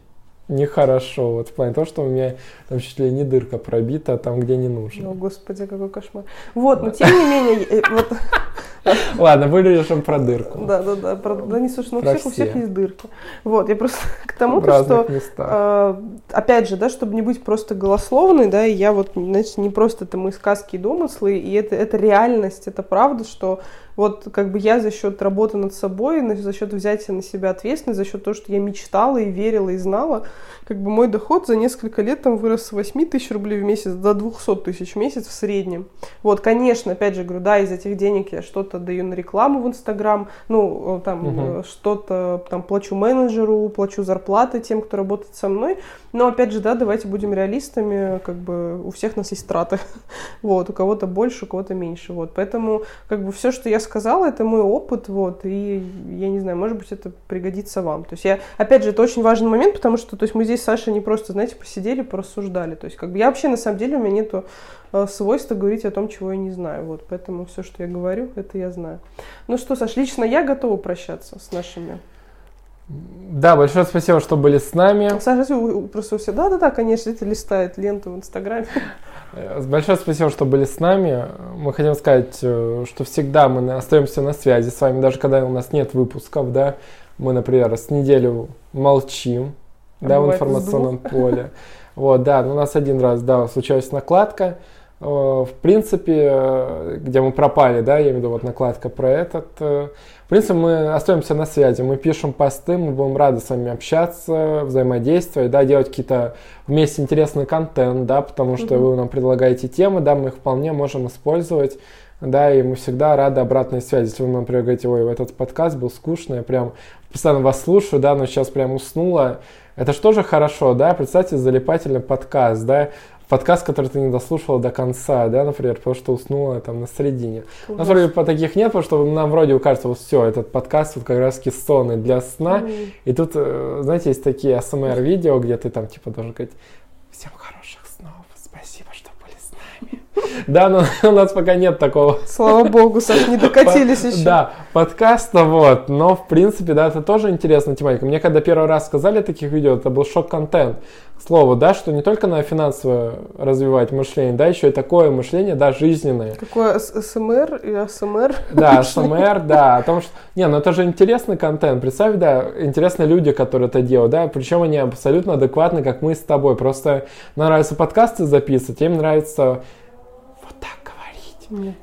нехорошо. Вот в плане того, что у меня там чуть ли не дырка пробита, там, где не нужно. О, господи, какой кошмар. Вот, но тем не менее, э, вот... (laughs) (laughs) Ладно, вырежем про дырку. Да, да, да. Про, да не слушай, ну у всех, у всех есть дырки. Вот, я просто (laughs) к тому, что, э, опять же, да, чтобы не быть просто голословной, да, и я вот, значит, не просто это мои сказки и домыслы, и это, это реальность, это правда, что вот как бы я за счет работы над собой, за счет взятия на себя ответственность, за счет того, что я мечтала и верила и знала, как бы мой доход за несколько лет там вырос с 8 тысяч рублей в месяц до 200 тысяч в месяц в среднем. Вот, конечно, опять же говорю, да, из этих денег я что-то даю на рекламу в Инстаграм, ну, там, угу. что-то там плачу менеджеру, плачу зарплаты тем, кто работает со мной, но, опять же, да, давайте будем реалистами, как бы у всех нас есть траты, (laughs) вот, у кого-то больше, у кого-то меньше, вот, поэтому, как бы, все, что я сказала, это мой опыт, вот, и я не знаю, может быть, это пригодится вам, то есть я, опять же, это очень важный момент, потому что, то есть мы здесь с Сашей не просто, знаете, посидели, порассуждали, то есть, как бы, я вообще, на самом деле, у меня нету э, свойства говорить о том, чего я не знаю, вот, поэтому все, что я говорю, это я знаю. Ну что, Саш, лично я готова прощаться с нашими да, большое спасибо, что были с нами. Саша, просто все, да-да-да, конечно, это листает ленту в Инстаграме. Э, большое спасибо, что были с нами. Мы хотим сказать, э, что всегда мы остаемся на связи с вами, даже когда у нас нет выпусков, да. Мы, например, с неделю молчим, а да, в информационном поле. Вот, да, у нас один раз, да, случилась накладка. Э, в принципе, где мы пропали, да, я имею в виду вот накладка про этот в принципе, мы остаемся на связи, мы пишем посты, мы будем рады с вами общаться, взаимодействовать, да, делать какие-то вместе интересный контент, да, потому что mm-hmm. вы нам предлагаете темы, да, мы их вполне можем использовать, да, и мы всегда рады обратной связи. Если вы, например, говорите, ой, этот подкаст был скучный, я прям постоянно вас слушаю, да, но сейчас прям уснула, это же тоже хорошо, да, представьте, залипательный подкаст, да, подкаст, который ты не дослушала до конца, да, например, потому что уснула там на середине. У нас вроде по таких нет, потому что нам вроде кажется, вот все, этот подкаст вот как раз сонный для сна. Mm. И тут, э, знаете, есть такие АСМР-видео, где ты там типа должен говорить, всем хороших снов, спасибо, что были с нами. Да, но (laughs) у нас пока нет такого. Слава богу, Саш, не (laughs) докатились еще. Да, подкаста вот, но в принципе, да, это тоже интересная тематика. Мне когда первый раз сказали таких видео, это был шок-контент. К слову, да, что не только на финансовое развивать мышление, да, еще и такое мышление, да, жизненное. Какое СМР и АСМР? Да, (laughs) СМР, да, о том, что... Не, ну это же интересный контент. Представь, да, интересные люди, которые это делают, да, причем они абсолютно адекватны, как мы с тобой. Просто нравится подкасты записывать, им нравится нет.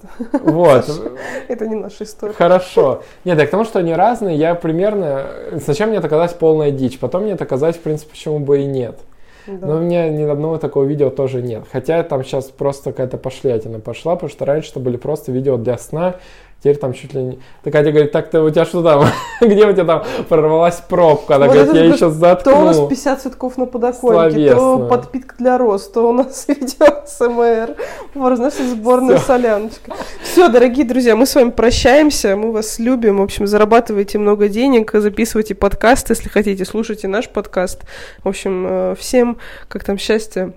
Вот. (laughs) Это не наша история. Хорошо. Нет, так потому что они разные, я примерно... Сначала мне это казалось полная дичь, потом мне это казалось, в принципе, почему бы и нет. Да. Но у меня ни одного такого видео тоже нет. Хотя там сейчас просто какая-то пошлятина пошла, потому что раньше это были просто видео для сна, Теперь там чуть ли не... Так Катя говорит, так ты у тебя что там? (laughs) Где у тебя там прорвалась пробка? Она вот говорит, я еще заткну. То у нас 50 цветков на подоконнике, то подпитка для роз, то у нас (laughs) видео СМР. Вот, знаешь, сборная Все. соляночка. Все, дорогие друзья, мы с вами прощаемся, мы вас любим. В общем, зарабатывайте много денег, записывайте подкаст, если хотите, слушайте наш подкаст. В общем, э, всем, как там, счастья,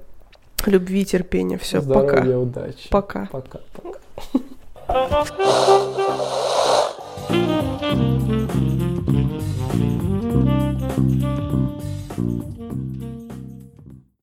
любви, терпения. Все, пока. удачи. Пока. Пока, пока. Thank you.